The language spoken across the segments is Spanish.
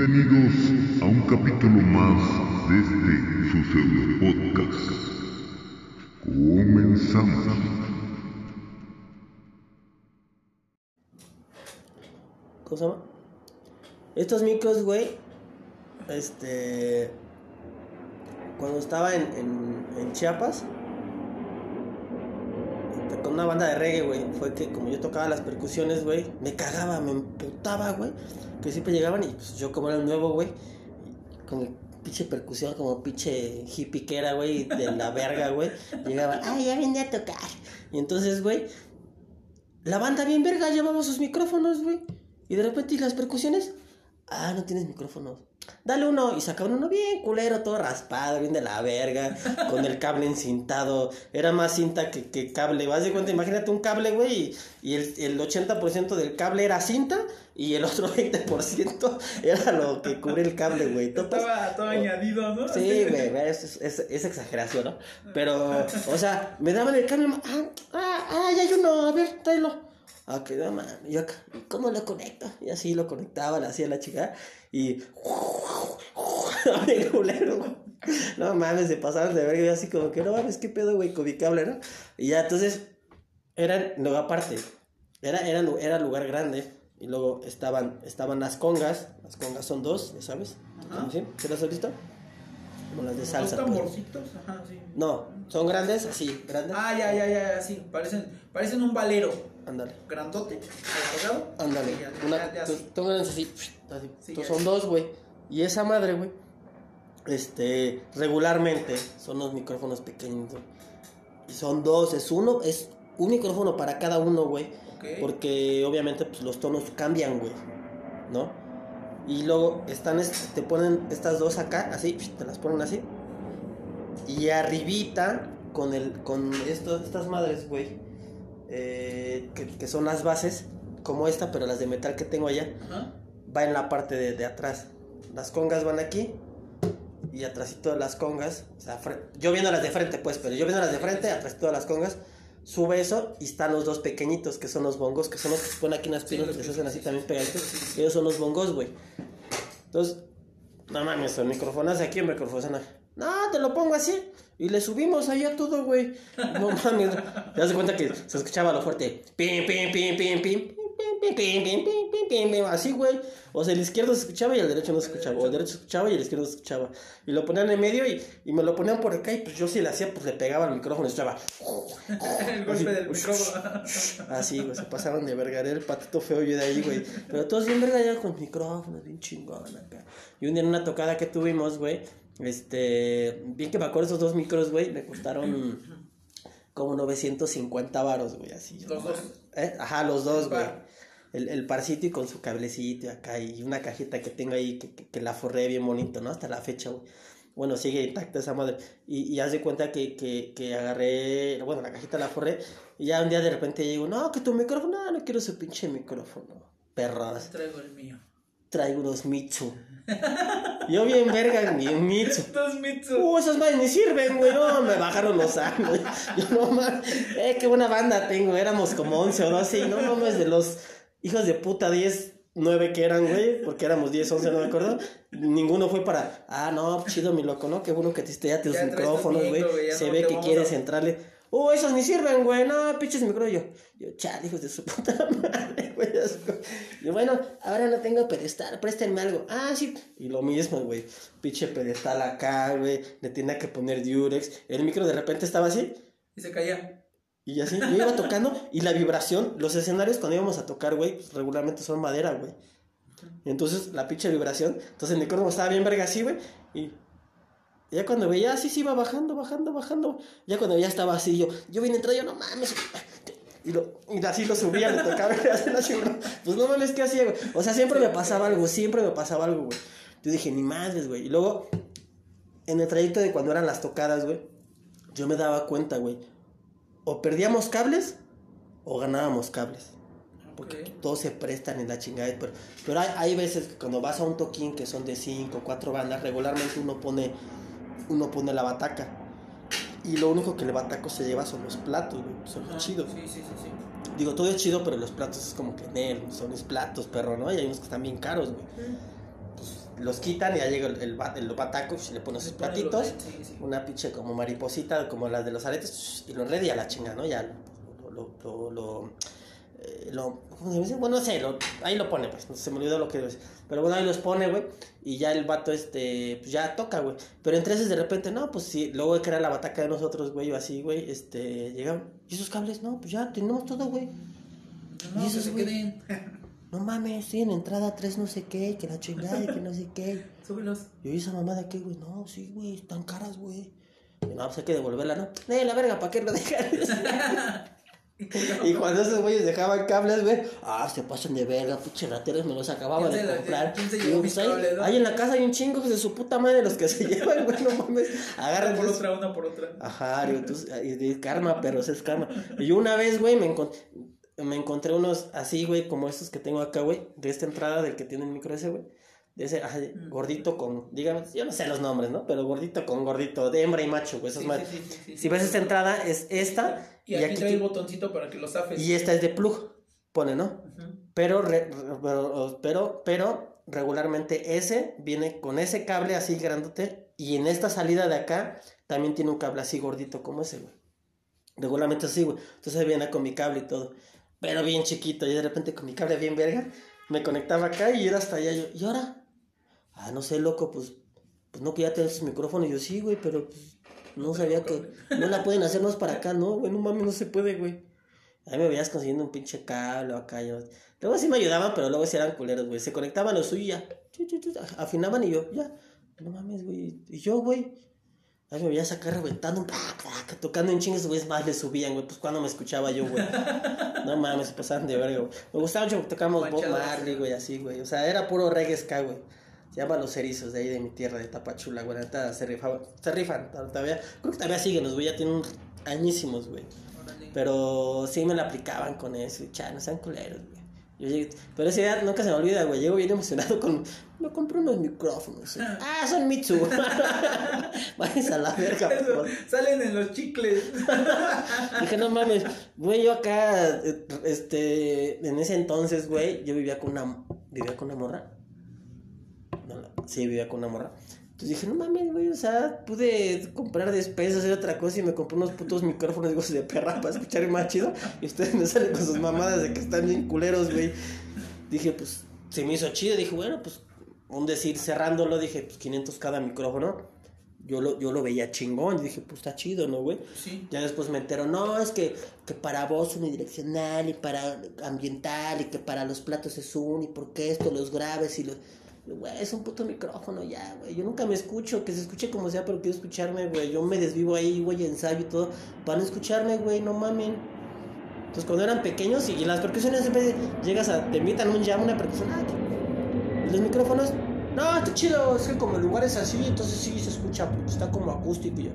Bienvenidos a un capítulo más de este su pseudo podcast. Comenzamos. ¿Cómo se llama? Estos micros, güey, este. Cuando estaba en, Chiapas, con una banda de reggae, güey, fue que como yo tocaba las percusiones, güey, me cagaba, me emputaba, güey, que siempre llegaban y pues yo como era el nuevo, güey, con mi pinche percusión como pinche hippie que era, güey, de la verga, güey, llegaba, ay, ya vine a tocar. Y entonces, güey, la banda bien verga llevaba sus micrófonos, güey. Y de repente, ¿y las percusiones? Ah, no tienes micrófono. Dale uno. Y sacaban uno bien culero, todo raspado, bien de la verga, con el cable encintado. Era más cinta que, que cable. Vas de cuenta, imagínate un cable, güey, y, el, el 80% del cable era cinta y el otro 20% era lo que cubre el cable, güey. Estaba todo añadido, ¿no? Sí, güey, es, es exageración, ¿no? Pero, o sea, me daban el cable, ah, ah, ah, ya hay uno, a ver, tráelo. Ah, que no, y yo acá, ¿y ¿cómo lo conecto? Y así lo conectaba, le hacía la chica, y... No mames, se pasaron de verga, y así como que, no mames, qué pedo, güey, con mi cable, ¿no? Y ya, entonces, eran, luego aparte, era, era, era lugar grande, y luego estaban, estaban las congas, las congas son dos, ya sabes. ¿sí? ¿Te las has visto? Como las de salsa. pues. tamborcitos, ajá, sí. No, son grandes, así, grandes. Ah, ya, ya, ya, sí. Parecen, parecen un valero. Ándale, Grandote, ándale. Sí, sí. tú grandes así, así. Sí, son dos, güey. Y esa madre, güey, este, regularmente son los micrófonos pequeños, güey. Y son dos, es uno, es un micrófono para cada uno, güey. Porque obviamente pues, los tonos cambian, güey. ¿No? Y luego están, es- te ponen estas dos acá, así, te las ponen así. Y arribita, con el, con esto, estas madres, güey, eh, que, que son las bases, como esta, pero las de metal que tengo allá, Ajá. va en la parte de, de atrás. Las congas van aquí. Y atrásito de las congas, o sea, yo viendo las de frente, pues, pero yo viendo las de frente, atrás todas las congas, sube eso y están los dos pequeñitos que son los bongos, que son los que se ponen aquí en las Sí, piernas, los que se hacen así sí, también sí. pegaditos. Sí, sí. Ellos son los bongos, güey. Entonces, no mames, el micrófono de aquí, el micrófono. No, te lo pongo así. Y le subimos ahí a todo, güey. No mames. Te das cuenta que se escuchaba lo fuerte. Pim, pim, pim, pim, pim. Pim, pim, pim, pim, pim, pim, pim, pim. Así, güey. O sea, el izquierdo se escuchaba y el derecho no se escuchaba. O el derecho se escuchaba y el izquierdo se escuchaba. Y lo ponían en medio y, y me lo ponían por acá. Y pues yo si le hacía, pues le pegaba al micrófono y escuchaba. El golpe del micrófono. Así, güey, se pasaron de verga. Era el patito feo yo de ahí, güey. Pero todos bien verga ya con micrófonos, bien chingón acá. Y un día en una tocada que tuvimos, güey, este. Bien que me acuerdo, esos dos micros, güey, me costaron como 950 varos, güey, así. Los dos. ¿Eh? Ajá, los dos, güey. El, el parcito y con su cablecito acá y una cajita que tengo ahí que, que, que la forré bien bonito, ¿no? Hasta la fecha, güey. Bueno, sigue intacta esa madre. Y, y haz de cuenta que, que, que agarré, bueno, la cajita la forré y ya un día de repente digo, no, que tu micrófono, no, no quiero su pinche micrófono. Perras, Traigo el mío. traigo unos Mitsu. Yo bien verga, bien Mitsu. Dos Mitsu. Uh, esos madres ni sirven, güey. No, me bajaron los años. Yo no más. Eh, qué buena banda tengo. Éramos como 11 o 12. Y no mames, de los hijos de puta 10, 9 que eran, güey. Porque éramos 10, 11, no me acuerdo. Ninguno fue para. Ah, no, chido, mi loco, ¿no? Qué bueno que te esté ya tus micrófonos, güey. Se no ve que quieres a- entrarle. Uh, esos ni sirven, güey. No, pinches micrófonos. Yo, yo, chale, hijos de su puta madre, güey. Yo, bueno, ahora no tengo pedestal, préstenme algo. Ah, sí. Y lo mismo, güey. Pinche pedestal acá, güey. Le tenía que poner Durex. El micro de repente estaba así. Y se caía. Y así, yo iba tocando. Y la vibración, los escenarios cuando íbamos a tocar, güey, pues, regularmente son madera, güey. Entonces la pinche vibración. Entonces el micrófono estaba bien verga así, güey. Y ya cuando veía así, se iba bajando, bajando, bajando. Ya cuando ya estaba así, yo, yo vine entrando, yo no mames. Y, lo, y así lo subía, le tocaba y así chingada. Pues no mames, ¿qué hacía, güey? O sea, siempre me pasaba algo, siempre me pasaba algo, güey. Yo dije, ni madres, güey. Y luego, en el trayecto de cuando eran las tocadas, güey, yo me daba cuenta, güey. O perdíamos cables o ganábamos cables. Porque todos se prestan en la chingada. Pero, pero hay, hay veces que cuando vas a un toquín que son de 5, 4 bandas, regularmente uno pone, uno pone la bataca. Y lo único que el bataco se lleva son los platos, güey. Son los chidos. Sí, sí, sí, sí. Digo, todo es chido, pero los platos es como que, Nel, son mis platos, perro, ¿no? Y hay unos que están bien caros, güey. Pues, los quitan y ya llega el, el, el bataco, y le pone sus platitos, sí, sí. una pinche como mariposita, como las de los aretes, y lo red y a la chinga, ¿no? Ya lo, lo, lo, lo, eh, lo- ¿cómo se dice? Bueno, no sé, lo- ahí lo pone, pues, se me olvidó lo que es. Pero bueno, ahí los pone, güey, y ya el vato, este, pues ya toca, güey. Pero entre esos de repente, no, pues sí, luego que era la bataca de nosotros, güey, o así, güey, este, llegaron, ¿y esos cables? No, pues ya tenemos todo, güey. No, ¿Y que esos, se güey? queden. No mames, estoy en entrada 3 no sé qué, que la chingada, que no sé qué. Súbelos. Y oí esa mamada qué, güey. No, sí, güey, están caras, güey. Y no, pues hay que devolverla, ¿no? Eh, la verga, ¿para qué lo dejan? y cuando esos güeyes dejaban cables, güey, ah, se pasan de verga, pinche rateros, me los acababa ¿Quién de comprar. se Y yo, pues, ahí, cables, no? ahí en la casa hay un chingo de su puta madre los que se llevan, güey, no mames. Agarran Una por otra, una por otra. Ajá, digo, entonces, y de karma, pero es karma. Y yo una vez, güey, me, encon- me encontré unos así, güey, como estos que tengo acá, güey, de esta entrada del que tiene el micro ese, güey. De ese, ajá, gordito con, dígame, yo no sé los nombres, ¿no? Pero gordito con gordito, de hembra y macho, güey, esos Sí, madres. sí, Si ves esta entrada, es esta, Y y, aquí, aquí, trae el botoncito para que lo zafes. y esta es de plug, pone, ¿no? Pero, re- re- pero, pero, pero regularmente ese viene con ese cable así grandote y en esta salida de acá también tiene un cable así gordito como ese, güey. Regularmente así, güey. Entonces viene con mi cable y todo. Pero bien chiquito y de repente con mi cable bien verga me conectaba acá y era hasta allá. Yo, ¿y ahora? Ah, no sé, loco, pues, pues no que ya tienes micrófono. Y yo, sí, güey, pero pues no sabía que no la pueden hacernos para acá, ¿no? Güey, no mames, no se puede, güey. Ahí me veías consiguiendo un pinche cable acá. Yo. Luego sí me ayudaban, pero luego sí eran culeros, güey. Se conectaban lo suyo y ya. Afinaban y yo, ya. No mames, güey. Y yo, güey. Ahí me veías acá reventando, tocando en chingas, güey. más le subían, güey. Pues cuando me escuchaba yo, güey. No mames, se pasaban de verga, güey. Me gustaba mucho porque tocábamos Bob. Marley, güey, así, güey. O sea, era puro reggae ska, güey. Se llama Los Erizos, de ahí de mi tierra, de Tapachula, güey. Se rifaban. Se rifan, todavía. Creo que todavía siguen los güey. Ya tienen añísimos, güey. Pero sí me la aplicaban con eso, y cha, no sean culeros, güey. Yo llegué- pero esa idea nunca se me olvida, güey. Llego bien emocionado con. Me compré unos micrófonos. Ah, son Mitsu. Váyanse a la verga, Eso, salen en los chicles. Dije, no mames, güey, yo acá, eh, este, en ese entonces, güey, yo vivía con una, vivía con una morra. Sí, vivía con una morra. Entonces dije, no mames, güey, o sea, pude comprar despensas, hacer otra cosa y me compré unos putos micrófonos, de perra, para escuchar más chido. Y ustedes me salen con sus mamadas de que están bien culeros, güey. Dije, pues, se me hizo chido. Dije, bueno, pues, un decir, cerrándolo, dije, pues, 500 cada micrófono. Yo lo, yo lo veía chingón. Y dije, pues, está chido, ¿no, güey? Sí. Ya después me entero, no, es que, que para voz unidireccional y para ambiental y que para los platos es un y porque esto, los graves y los... Güey, es un puto micrófono ya, güey. Yo nunca me escucho, que se escuche como sea, pero quiero escucharme, güey. Yo me desvivo ahí, güey, ensayo y todo, para no escucharme, güey, no mamen. Entonces cuando eran pequeños y, y las percusiones siempre llegas a, te invitan un jam, una percusión, ah, y los micrófonos, no, está chido, es que como el lugar es así, entonces sí se escucha, porque está como acústico y yo.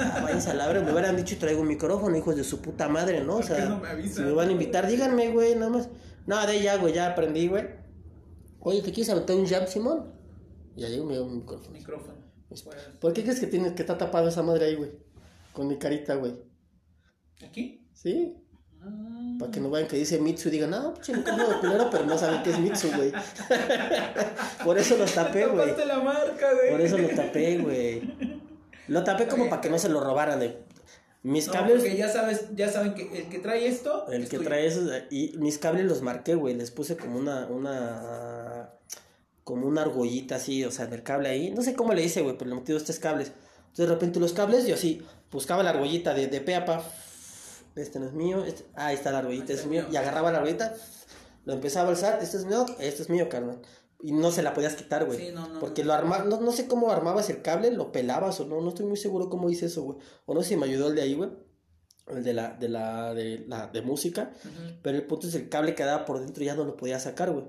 Ah, váyanse a la verga, me hubieran dicho traigo un micrófono, hijos de su puta madre, ¿no? O ¿Por qué sea, no me si me van a invitar, díganme, güey, nada más. No, de ya, güey, ya aprendí, güey. Oye, ¿te quieres aventar un jam, Simón? Y ahí me dio un micrófono. Micrófono. Pues, ¿Por qué crees que tienes que está tapada esa madre ahí, güey? Con mi carita, güey. ¿Aquí? ¿Sí? Ah. Para que no vayan que dice Mitsu y digan, no, pinche micrófono de culero, pero no saben qué es Mitsu, güey. Por eso los tapé, güey. Tapaste la marca, güey. Por eso lo tapé, güey. Lo tapé como para que no se lo robaran de mis No, cables. porque ya sabes, ya saben que el que trae esto. El es que tuyo. trae esos y mis cables los marqué, güey, les puse como una una como una argollita así, o sea, del cable ahí, no sé cómo le hice, güey, pero le metí dos tres cables. Entonces de repente los cables yo así buscaba la argollita de, de pe a pa. Este no es mío, este- ah, ahí está la argollita, Este es mío. Y agarraba la argollita, lo empezaba a alzar, este es mío, este es mío, carnal. Y no se la podías quitar, güey. Sí, no, no, porque no. lo arma, no, no sé cómo armabas el cable, lo pelabas o no, no estoy muy seguro cómo hice eso, güey. O no sé si me ayudó el de ahí, güey. El de la, de la, de la, de música. Pero el punto es el cable quedaba por dentro y ya no lo podía sacar, güey.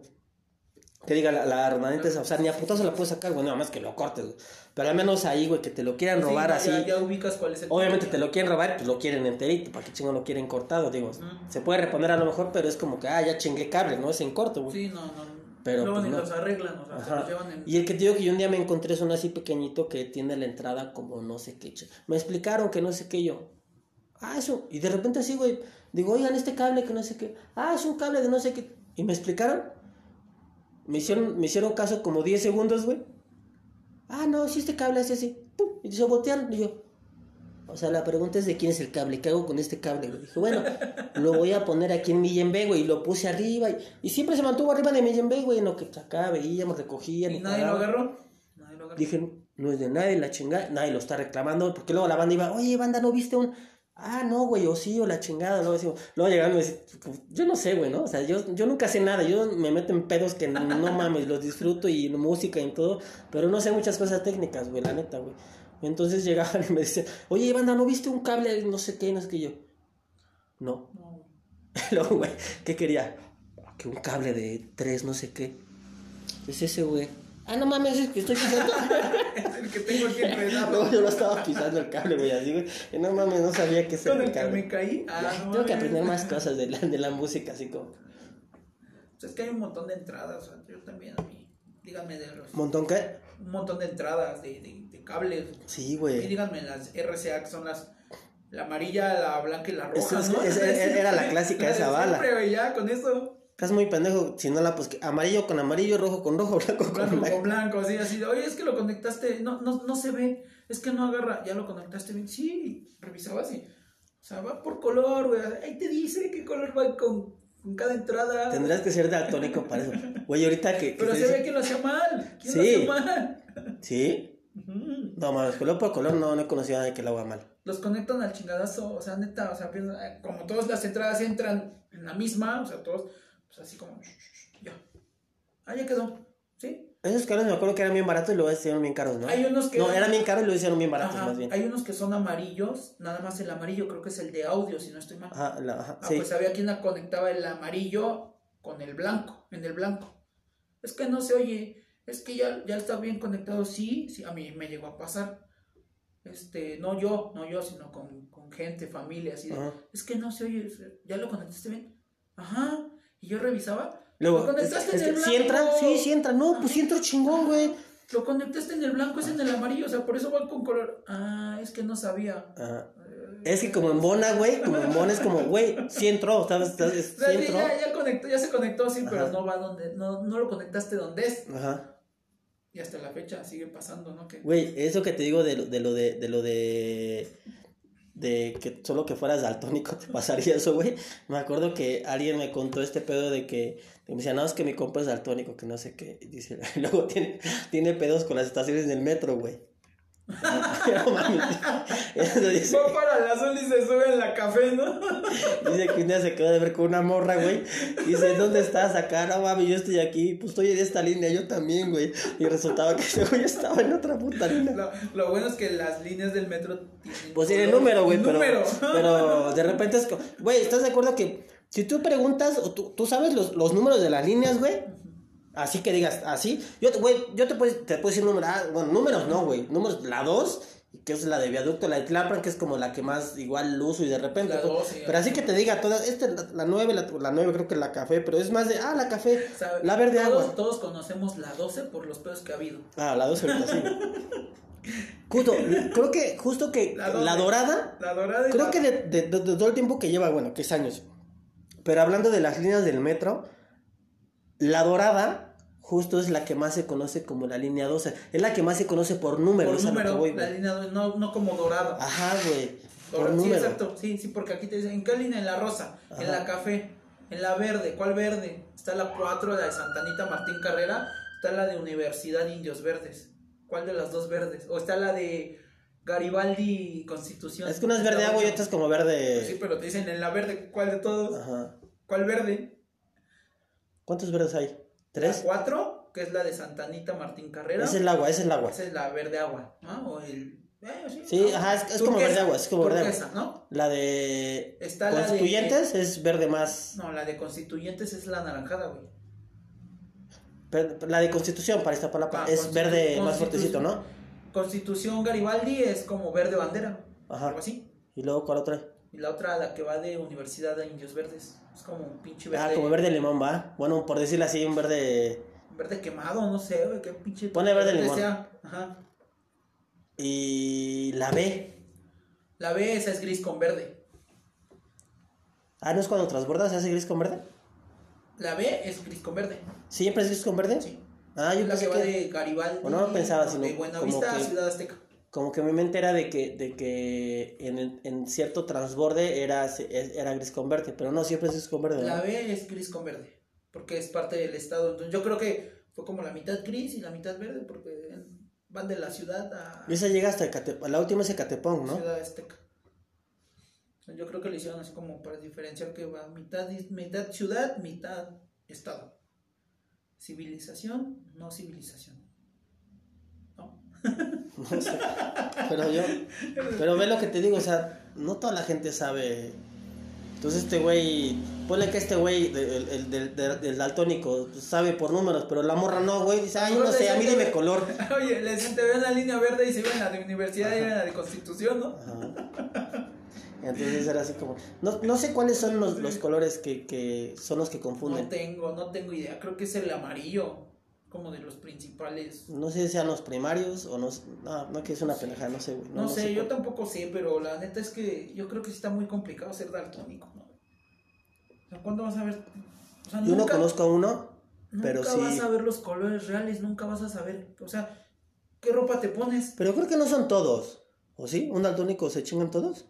Que diga, la, la remanente esa, o sea, ni a putazo la puedes sacar, güey, nada más que lo cortes, güey. Pero al menos ahí, güey, que te lo quieran Sí, robar ya- así. Ya, ya ubicas cuál es el. Obviamente te lo quieren robar, pues lo quieren enterito, ¿para qué chingo lo quieren cortado? Digo, Ujú. se puede reponer a lo mejor, pero es como que, ah, ya chingué cable, ¿no? Es en corto, güey. Sí, no, no. Pero, Luego pues, ni no. los arreglan, o sea, se Ajá. los llevan en. Y el que te digo que yo un día me encontré es uno así pequeñito que tiene la entrada como no sé qué. Me explicaron que no sé qué yo. Ah, eso. Y de repente así, güey. Digo, oigan, este cable que no sé qué. Ah, es un cable de no sé qué. Y me explicaron. Me hicieron, me hicieron caso como 10 segundos, güey. Ah, no, si este cable es así. Pum, y se voltearon. Y yo. O sea, la pregunta es de quién es el cable. ¿Qué hago con este cable, güey? Dije, bueno, lo voy a poner aquí en mi YMB, güey. Y lo puse arriba. Y, y siempre se mantuvo arriba de mi YMB, güey. En lo que acá veíamos, recogían. ¿Y y nadie lo agarró? Nadie lo agarró. Dije, no es de nadie, la chingada. Nadie lo está reclamando. Porque luego la banda iba, oye, banda, ¿no viste un.? Ah, no, güey, o sí, o la chingada. Luego, decimos, luego llegaron y me decían, yo no sé, güey, ¿no? O sea, yo, yo nunca sé nada. Yo me meto en pedos que no, no mames, los disfruto y música y todo. Pero no sé muchas cosas técnicas, güey, la neta, güey. Entonces llegaban y me decían, oye, banda, ¿no viste un cable? No sé qué, no sé qué yo. No. No. Luego, güey, ¿qué quería? Que un cable de tres, no sé qué. Es ese, güey. Ah, no mames, es que estoy pisando. Es el que tengo aquí enredado. yo lo estaba pisando el cable, güey, así, güey. Y no mames, no sabía que era el el que cable. me caí. Ah, no Tengo que aprender más cosas de la, de la música, así como. Pues es que hay un montón de entradas. O sea, yo también a mí. Díganme de los. ¿Montón qué? Un montón de entradas de, de, de cables. Sí, Y güey. díganme las RCA que son las. La amarilla, la blanca y la roja. Eso es- ¿no? es- era la clásica esa bala. Siempre, güey, ya con eso. Estás muy pendejo. Si no la, pues amarillo con amarillo, rojo con rojo, blanco con Blanco con blanco, así, así. de, Oye, es que lo conectaste. No, no, no se ve. Es que no agarra. Ya lo conectaste bien. Sí, revisabas y. O sea, va por color, güey. Ahí te dice qué color va con, con cada entrada. Tendrás que ser daltónico para eso. Güey, ahorita que. que Pero se dice- ve que lo hacía mal. ¿Quién Sí. lo hacía mal? ¿Sí? No mames, color por color no, no he conocido a nadie que lo haga mal. Los conectan al chingadazo. O sea, neta, o sea, como todas las entradas entran en la misma, o sea, todos, pues así como. Ya. Ah, ya quedó. ¿Sí? Esos caros me acuerdo que eran bien baratos y luego hicieron bien caros, ¿no? Hay unos que. No, eran bien caros y lo hicieron bien baratos, Ajá, más bien. Hay unos que son amarillos, nada más el amarillo creo que es el de audio, si no estoy mal. Ajá, la- ajá, Ah, sí. pues había quien la conectaba el amarillo con el blanco, en el blanco. Es que no se oye, es que ya, ya está bien conectado, sí, sí, a mí me llegó a pasar. Este, no yo, no yo, sino con, con gente, familia, así de, es que no se oye, ¿ya lo conectaste bien? Ajá, y yo revisaba, Luego, lo conectaste es- en el blanco. ¿sí entra? Sí, sí entra. No, pues sí entró chingón, güey. Lo conectaste en el blanco, es en el amarillo, o sea, por eso va con color. Ah, es que no sabía. Ajá. Es que como en Bona, güey, como en Bona es como, güey, sí entró, ¿sabes? Sí entró. ya, ya conectó, ya se conectó, sí, pero no va donde, no, no lo conectaste donde es. Ajá. Y hasta la fecha sigue pasando, ¿no? Güey, eso que te digo de lo de lo de, de lo de de que solo que fueras daltónico te pasaría eso, güey. Me acuerdo que alguien me contó este pedo de que me decía, no, es que mi compa es daltónico, que no sé qué. Y dice, luego tiene, tiene pedos con las estaciones del metro, güey. No mames. Eso dice, va para el azul y se sube en la café, ¿no? dice que un día se quedó de ver con una morra, güey. Dice, ¿dónde estás acá? No mames, yo estoy aquí. Pues estoy en esta línea, yo también, güey. Y resultaba que ese güey estaba en otra puta línea. Lo, lo bueno es que las líneas del metro tienen. Pues tiene color- número, güey, pero, número. pero de repente es como, güey, ¿estás de acuerdo que si tú preguntas o tú, tú sabes los, los números de las líneas, güey? Así que digas, así, yo, te- güey, yo te puedo, te puedo decir números, ah, bueno, números no, güey, números, la 2, que es la de viaducto, la de Tlalpan, que es como la que más igual uso y de repente, La dos, sí, pero así que te diga todas, este, la, la 9, la, la 9 creo que la café, pero es más de, ah, la café, O sea, la verde todos, agua. Todos conocemos la 12 por los pedos que ha habido. Ah, la 2 ahorita sí. Justo, creo que, justo que La la, dorada La dorada Creo que de, de- de- de todo el tiempo que lleva, bueno, que es años. Pero hablando de las líneas del metro, la dorada justo es la que más se conoce como la línea 12. Es la que más se conoce por número. por que número, voy, la línea no, no como dorada. Ajá, güey. Por Sí, número. exacto. Sí, sí, porque aquí te dicen, ¿en qué línea? En la rosa, en la café, en la verde. ¿Cuál verde? Está la 4, la de Santanita Martín Carrera. Está la de Universidad Indios Verdes. ¿Cuál de las dos verdes? O está la de Garibaldi Constitución. Es que una es verde agua y otra es como verde. Sí, pero te dicen en la verde, ¿cuál de todos? Ajá. ¿Cuál verde? ¿Cuántos verdes hay? La ¿Tres? 4, que es la de Santanita Martín Carrera. Es el agua, es el agua. Esa es la verde agua, ¿no? O el... eh, sí, Sí, ¿no? ajá, es- es como verde agua, es como verde agua. ¿no? La de Está la de- constituyentes es verde más. No, la de constituyentes es la naranjada, güey. La de constitución para esta palabra Ah, es verde más fuertecito, ¿no? Constitución Garibaldi es como verde bandera, Ajá. algo así. Y luego, ¿cuál otra? Y la otra, la que va de Universidad de Indios Verdes, es como un pinche verde. Ah, como verde limón, va. Bueno, por decirlo así, un verde. Verde quemado, no sé, güey, qué pinche. Pone verde limón. sea. Ajá. Y la B. La B, esa es gris con verde. Ah, ¿no es cuando transbordas se hace gris con verde? La B es gris con verde. ¿Siempre es gris con verde? Sí. Ah, yo la pensé que va que, de Garibaldi. O no pensaba, no, sino de como Buenavista a que- Ciudad Azteca. Como que mi mente era de que, de que en, en cierto transborde era, era gris con verde, pero no, siempre es gris con verde. La. B es gris con verde, porque es parte del estado. Entonces yo creo que fue como la mitad gris y la mitad verde, porque van de la ciudad a Y esa llega hasta Ecatepec, la última es Ecatepong, ¿no? Ciudad Azteca. Yo creo que lo hicieron así como para diferenciar que va mitad, mitad ciudad, mitad estado. Civilización, no civilización. ¿No? No sé. Pero yo, pero ve lo que te digo, o sea, no toda la gente sabe. Entonces este güey, ponle que este güey, el, el daltónico, sabe por números, pero la morra no, güey, dice, ay, no sé, a mí dime color. Oye, le decían, te ven la línea verde y se ven la de universidad y la de constitución, ¿no? Ajá. Entonces era así como, no, no sé cuáles son los, los colores que, que son los que No confunden. tengo, no tengo idea. Creo que es el amarillo, como de los principales. No sé si sean los primarios o no, no, no que es una pendejada, no sé, güey. No, sé, yo tampoco sé, pero la neta es que yo creo que sí está muy complicado ser daltónico, ¿no? O sea, ¿cuándo vas a ver? O sea, Yo no nunca, conozco a uno, pero nunca sí. vas a ver los colores reales, nunca vas a saber, o sea, ¿qué ropa te pones? Pero creo que no son todos. ¿O sí? ¿Un daltónico se chingan todos?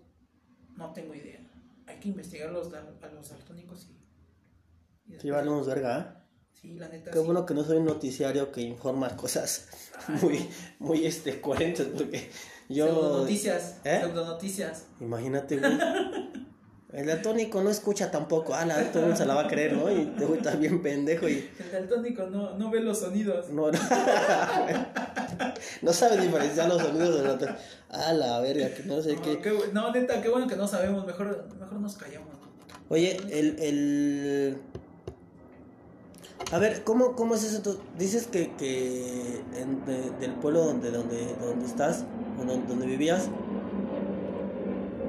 No tengo idea. Hay que investigar los, a los daltónicos y... y Sí, valemos verga, ¿eh? Sí, la neta Qué sí. bueno que no soy un noticiario que informa cosas muy, muy este, coherentes, porque yo... Pseudonoticias, ¿Eh? pseudonoticias. Imagínate, güey. El daltónico no escucha tampoco. Ah, la, todo el se la va a creer, ¿no? Y te está bien pendejo y... El daltónico no, no ve los sonidos. No, no, no sabe diferenciar los sonidos de la... Ah, la verga, que no sé No, qué... qué no, neta, qué bueno que no sabemos. Mejor, mejor nos callamos. Oye, el, el... A ver, ¿cómo, cómo es eso? Tú Dices que, que en- de- del pueblo donde, donde, donde estás, o donde, donde vivías,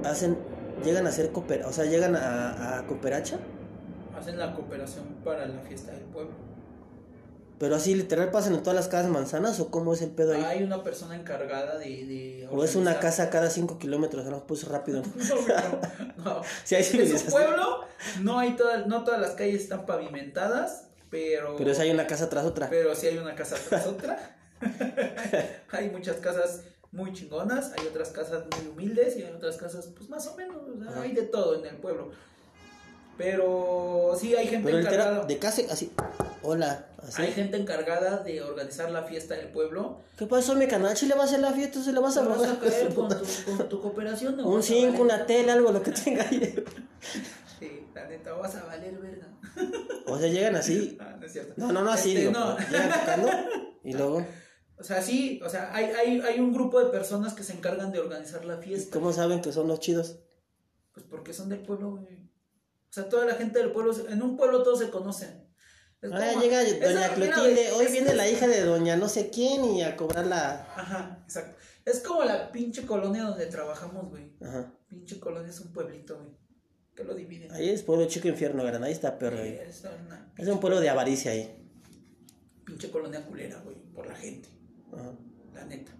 hacen, llegan a hacer cooper, o sea, llegan a, a cooperacha, Hacen la cooperación para la fiesta del pueblo. pero así literal pasan en todas las casas manzanas, o cómo es el pedo ahí, Hay una persona encargada de. de o es una casa cada 5 kilómetros, no, pues rápido. No, no, no. Si hay Es un civilización. pueblo, no hay todas, no todas las calles están pavimentadas, pero. Pero si hay una casa tras otra. Pero sí hay una casa tras otra. hay muchas casas muy chingonas, hay otras casas muy humildes y hay otras casas, pues más o menos. o sea, Ajá. hay de todo en el pueblo. Pero sí hay gente Pero encargada. de casa, así, hola, así. Hay gente encargada de organizar la fiesta del pueblo. ¿Qué pasó, mi canal? ¿Si le va a hacer la fiesta? ¿Se le vas a Te vas a caer con tu, con tu cooperación. ¿no? Un Vas a 5, valer- una tele, algo, lo que tenga ahí. Sí, la neta, vas a valer verga. O sea, llegan así. Ah, no es cierto. No, no, no así, Este, digo. no. pero Llegan tocando y luego, O sea, sí, o sea, hay, hay, hay un grupo de personas que se encargan de organizar la fiesta. ¿cómo saben que son los chidos? Pues porque son del pueblo, güey. O sea, toda la gente del pueblo, en un pueblo todos se conocen. Es Ah, como- llega doña Clotilde, hoy es- viene la hija de doña no sé quién y a cobrar la... Ajá, exacto. Es como la pinche colonia donde trabajamos, güey. Ajá. Pinche colonia es un pueblito, güey. Que lo dividen. Ahí es pueblo chico infierno, gran, ahí está perro. ahí. Es una Es un pueblo de avaricia ahí. pinche colonia culera, güey, por la gente. Ajá. la neta.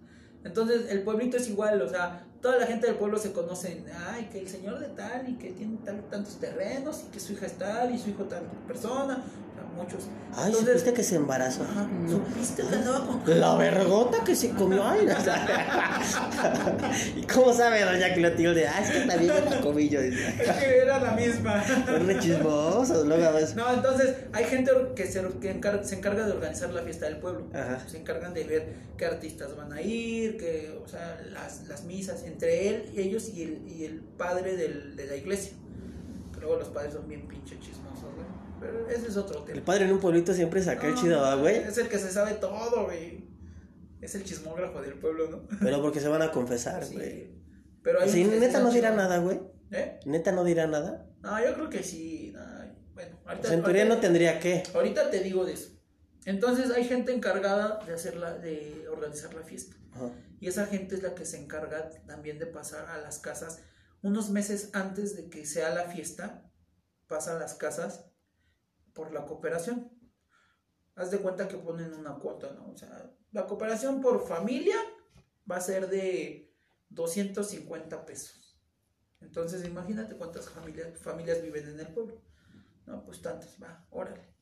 Entonces, el pueblito es igual, o sea, toda la gente del pueblo se conoce, ay, que el señor de tal y que tiene tal, tantos terrenos y que su hija es tal y su hijo tal persona, o sea, muchos. Ay, ¿supiste que se embarazó? Ajá. ¿supiste que andaba con... La vergota que se comió. Ay, o sea, ¿Y cómo sabe doña Clotilde? Ah, es que también la comí yo. Es que era la misma. Son re chismosos, luego a veces. No, entonces hay gente que, se, que encar- se encarga de organizar la fiesta del pueblo. Ajá. Se encargan de ver qué artistas van a ir, que, o sea, las, las misas entre él, ellos y el, y el padre del, de la iglesia. Que luego los padres son bien pinche chismosos, güey. Pero ese es otro El tema. padre en un pueblito siempre saca el No, chido, ¿verdad, güey. Es el que se sabe todo, güey. Es el chismógrafo del pueblo, ¿no? Pero porque se van a confesar, Sí. güey. Pero hay Sí, neta no dirá nada, güey. ¿Eh? Neta no dirá nada. No, yo creo que sí. no, bueno, O ahorita, sea, en teoría ahorita- no tendría que. Ahorita te digo de eso. Entonces hay gente encargada de hacerla, de organizar la fiesta. Ajá. Y esa gente es la que se encarga también de pasar a las casas unos meses antes de que sea la fiesta. Pasa a las casas por la cooperación. Haz de cuenta que ponen una cuota, ¿no? O sea, la cooperación por familia va a ser de 250 pesos. Entonces imagínate cuántas familias, familias viven en el pueblo. No, pues tantas, va, órale.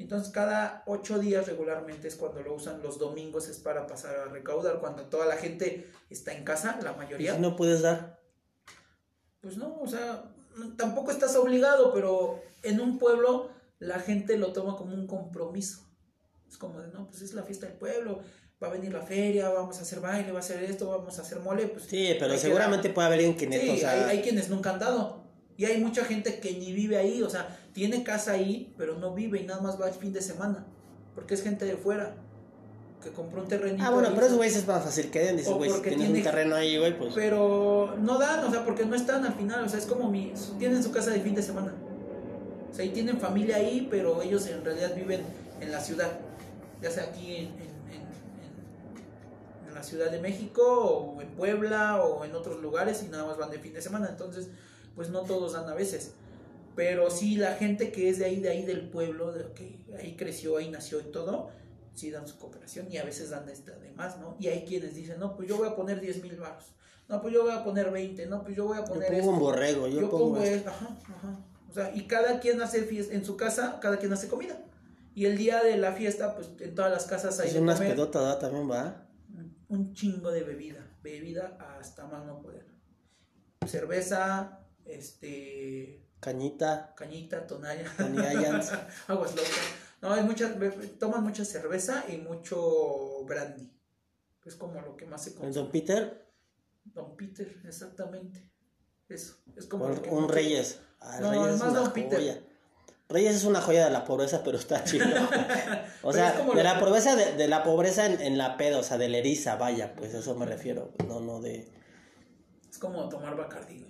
Entonces cada ocho días regularmente es cuando lo usan, los domingos es para pasar a recaudar, cuando toda la gente está en casa, la ¿Y mayoría. si no puedes dar? Pues no, o sea, tampoco estás obligado, pero en un pueblo la gente lo toma como un compromiso. Es como de, no, pues es la fiesta del pueblo, va a venir la feria, vamos a hacer baile, va a hacer esto, vamos a hacer mole, pues... Sí, pero seguramente puede haber alguien que Sí, o sea... hay, hay quienes nunca han dado. Y hay mucha gente que ni vive ahí, o sea, tiene casa ahí, pero no vive y nada más va el fin de semana. Porque es gente de fuera que compró un terrenito. Ah, bueno, ahí, pero esos güeyes es más fácil que den. Dices, güey, si tienes un tiene- terreno ahí, güey, pues... Pero no dan, o sea, porque no están al final, o sea, es como mi. Tienen su casa de fin de semana. O sea, y tienen familia ahí, pero ellos en realidad viven en la ciudad. Ya sea aquí en, en, en- en- en la Ciudad de México, o en Puebla, o en otros lugares, y nada más van de fin de semana. Entonces, pues no todos dan a veces. Pero sí, la gente que es de ahí, de ahí del pueblo, de que ahí creció, ahí nació y todo, sí dan su cooperación y a veces dan este además, ¿no? Y hay quienes dicen, no, pues yo voy a poner 10 mil baros, no, pues yo voy a poner 20, no, pues yo voy a Yo poner pongo esto. un borrego, yo, yo pongo... pongo esto. ajá, ajá. O sea, y cada quien hace fiesta, en su casa, cada quien hace comida. Y el día de la fiesta, pues en todas las casas hay Es de pedotas, ¿verdad? También va. un chingo de bebida, bebida hasta más no poder. Cerveza, este, Cañita, cañita, Tonayans. aguas locas. No, hay muchas, be- toman mucha cerveza y mucho brandy. Es como lo que más se consume. Don Peter, Don Peter, exactamente. Eso, es como un, lo que un Reyes. Ah, No, Reyes es más una Don Peter. joya. Reyes es una joya de la pobreza, pero está chido. O sea, es de lo la pobreza, de, de la pobreza en, en la peda, o sea, de la eriza, vaya, pues eso me refiero. No, no de. Es como tomar Bacardi.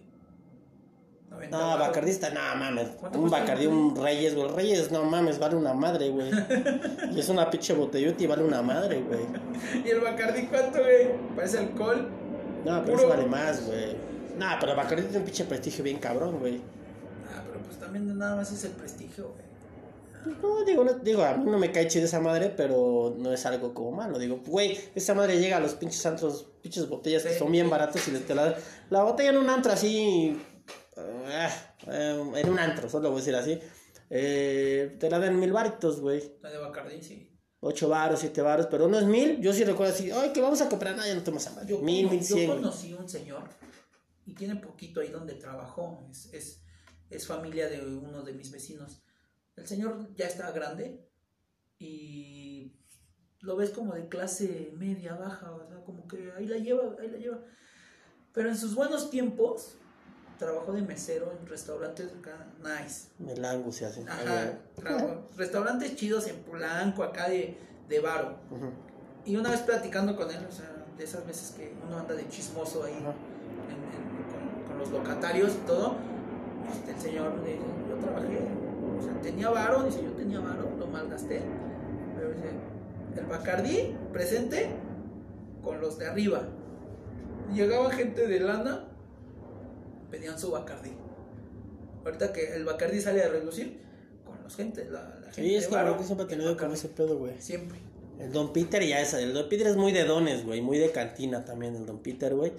90 No. Bacardista, no mames. ¿Cuánto Un Bacardí, un Reyes, güey. Reyes, no mames, vale una madre, güey. Y es una pinche botellota y vale una madre, güey. ¿Y el Bacardi cuánto, güey? Parece alcohol. No, pero Puro- eso vale más, güey. No, pero Bacardí tiene un pinche prestigio bien cabrón, güey. Ah, pero pues también nada más es el prestigio, güey. No, digo, no, digo, a mí no me cae chido esa madre, pero no es algo como malo. Digo, güey, esa madre llega a los pinches antros, pinches botellas que son bien baratos y te la La botella en un antro así. Eh, en un antro, solo voy a decir así. eh, te la dan mil baritos, güey. La de Bacardi, sí. Ocho varos, siete varos, pero no es mil. Yo sí recuerdo así, ay, que vamos a comprar, no, ya no tomas a. Yo, Mil, mil yo cien. conocí un señor y tiene poquito ahí donde trabajó. Es, es, es familia de uno de mis vecinos. El señor ya está grande y lo ves como de clase media, baja, o sea, como que ahí la lleva, ahí la lleva. Pero en sus buenos tiempos trabajó de mesero en restaurantes acá, nice. Melango se hace. Ajá, restaurantes chidos en Polanco, acá de, de Varo. Ujú. Y una vez platicando con él, o sea, de esas veces que uno anda de chismoso ahí Ajá. en- en- con, con los locatarios y todo, este, el señor le dice, yo trabajé, o sea, tenía varo, dice, yo tenía varo, lo malgasté. Pero dice, el Bacardí presente con los de arriba. Llegaba gente de lana, pedían su Bacardí. Ahorita que el Bacardí sale a relucir, con los gente, la, la gente Sí, es de que siempre ha tenido como ese pedo, güey. Siempre. El Don Peter ya es, el Don Peter es muy de dones, güey, muy de cantina también, el Don Peter, güey.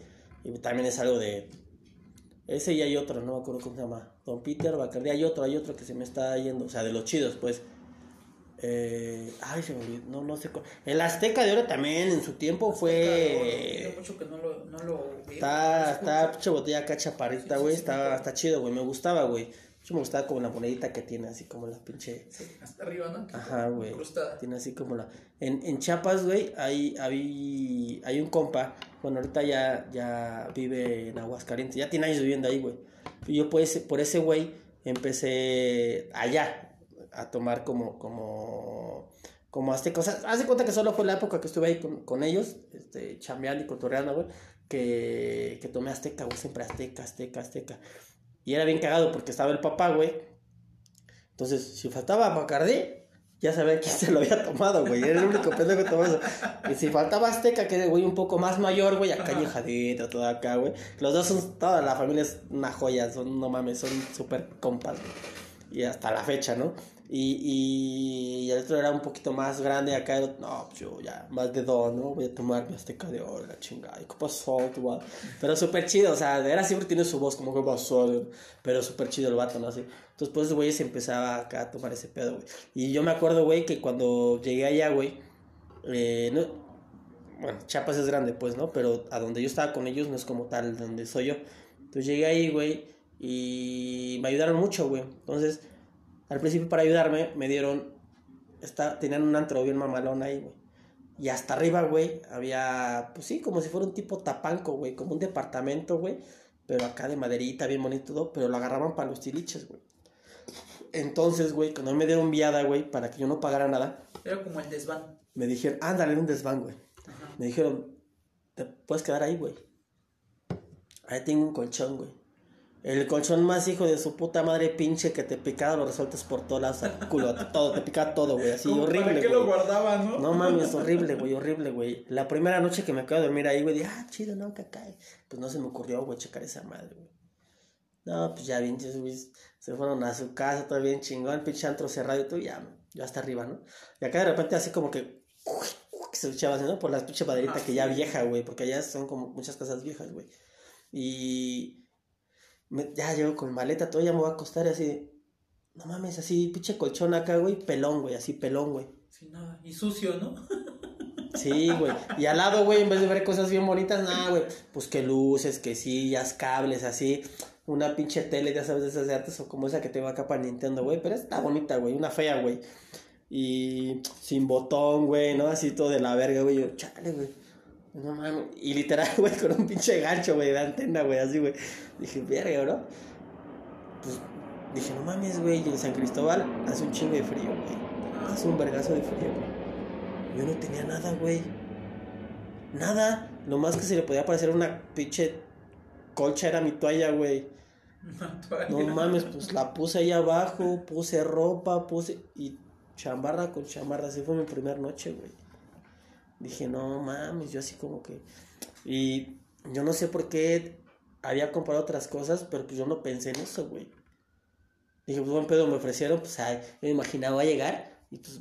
Y también es algo de... Ese y hay otro, no me acuerdo cómo se llama. Don Peter, Bacardi, hay otro, hay otro que se me está yendo, o sea, de los chidos, pues. Eh, ay, se me olvidó, no, no sé cuál. El Azteca de Oro también en su tiempo fue... mucho que no lo, no lo veo, Está, está, pinche botella acá chaparrita, Sí, sí, güey, sí, está, está chido, güey, me gustaba, güey. Hecho, me gustaba como la monedita que tiene, así como la pinche... Sí, hasta arriba, ¿no? Que Ajá, güey. Tiene así como la. En, en Chiapas, güey, hay, hay, hay un compa. Bueno, ahorita ya, ya vive en Aguascalientes. Ya tiene años viviendo ahí, güey. Y yo por ese, por ese güey empecé allá a tomar como, como, como azteca. O sea, haz de cuenta que solo fue la época que estuve ahí con, con ellos, este, chambeando y cotorreando, güey, que, que tomé azteca, güey, siempre azteca, azteca, azteca. Y era bien cagado porque estaba el papá, güey. Entonces, si faltaba Bacardí, ya sabía quién se lo había tomado, güey. Era el único pendejo que tomaba eso. Y si faltaba Azteca, que era güey un poco más mayor, güey, acá ñejadito, todo acá, güey. Los dos son, toda la familia es una joya, son, no mames, son súper compas, güey. Y hasta la fecha, ¿no? Y, y el otro era un poquito más grande. Acá, era, no, pues yo ya, más de dos, ¿no? Voy a tomar mi azteca de oro, la chingada. ¿Y qué pasó, vato? Pero súper chido, o sea, era siempre tiene su voz como que pasó, pero súper chido el vato, ¿no? Así. Entonces, pues, güey, se empezaba acá a tomar ese pedo, güey. Y yo me acuerdo, güey, que cuando llegué allá, güey, eh, no, bueno, Chiapas es grande, pues, ¿no? Pero a donde yo estaba con ellos no es como tal, donde soy yo. Entonces llegué ahí, güey, y me ayudaron mucho, güey. Entonces, al principio para ayudarme, me dieron, está, tenían un antro bien mamalón ahí, güey. Y hasta arriba, güey, había, pues sí, como si fuera un tipo tapanco, güey, como un departamento, güey. Pero acá de maderita, bien bonito todo, pero lo agarraban para los tiliches, güey. Entonces, güey, cuando me dieron viada, güey, para que yo no pagara nada, Era como el desván. me dijeron, ándale, un desván, güey. Ajá. Me dijeron, te puedes quedar ahí, güey. Ahí tengo un colchón, güey. El colchón más hijo de su puta madre pinche que te picaba lo resueltes por todas las al culo, todo, te picaba todo, güey, así Como horrible, ¿Para qué lo güey. guardaban, no? No mames, horrible, güey, horrible, güey. La primera noche que me acabo de dormir ahí, güey, dije, ah, chido, no, que cae. Pues no se me ocurrió, güey, checar esa madre, güey. No, pues ya bien, güey, se fueron a su casa, todo bien chingón, pinche antro cerrado y todo, ya, yo hasta arriba, ¿no? Y acá de repente así como que se escuchaba así, ¿no? Por la pinche maderita Ah, que ya vieja, güey, porque allá son como muchas casas viejas, güey. Y me- ya llego con maleta, todo, ya me voy a acostar y así, de, no mames, así, pinche colchón acá, güey, pelón, güey, así pelón, güey. Sin nada. Y sucio, ¿no? Sí, güey. Y al lado, güey, en vez de ver cosas bien bonitas, nada, güey. Pues que luces, que sillas, cables, así. Una pinche tele, ya sabes, de esas de antes, o como esa que tengo acá para Nintendo, güey. Pero está bonita, güey. Una fea, güey. Y sin botón, güey, ¿no? Así todo de la verga, güey. Yo, chale, güey. No mames. Y literal, güey, con un pinche gancho, güey, de antena, güey, así, güey. Dije, verga, ¿no? Pues dije, no mames, güey. Y en San Cristóbal hace un chingo de frío, güey. Hace un vergazo de frío, güey. Yo no tenía nada, güey. Nada. Lo más que se le podía parecer una pinche colcha era mi toalla, güey. No mames, pues la puse ahí abajo, puse ropa, puse. Y chamarra con chamarra. Así fue mi primera noche, güey. Dije, no mames, yo así como que. Y yo no sé por qué había comprado otras cosas, pero pues yo no pensé en eso, güey. Dije, pues buen pedo me ofrecieron, pues ay, yo me imaginaba llegar y pues.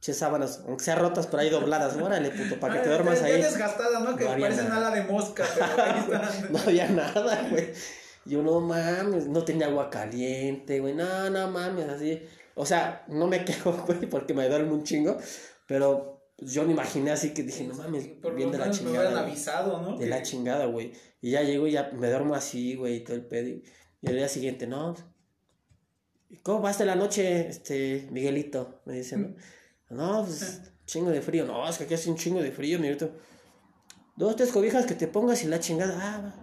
Che sábanas, aunque sean rotas, pero ahí dobladas. Órale, puto, para que te Ah, duermas ahí. desgastada, ¿no? Que No parecen nada. ala de mosca, pero ahí están. No había nada, güey. Yo no mames, no tenía agua caliente, güey. No, no mames, así. O sea, no me quejo, güey, porque me duerme un chingo. Pero pues, yo me imaginé así que dije, no mames, Por bien de la me chingada. avisado, ¿no? De la chingada, güey. Y ya llego y ya me duermo así, güey, y todo el pedo. Y el día siguiente, no. ¿Y cómo pasaste la noche, este, Miguelito? Me dicen, ¿no? No, pues, chingo de frío. No, es que aquí hace un chingo de frío, Miguelito. Dos, tres cobijas que te pongas y la chingada. Ah.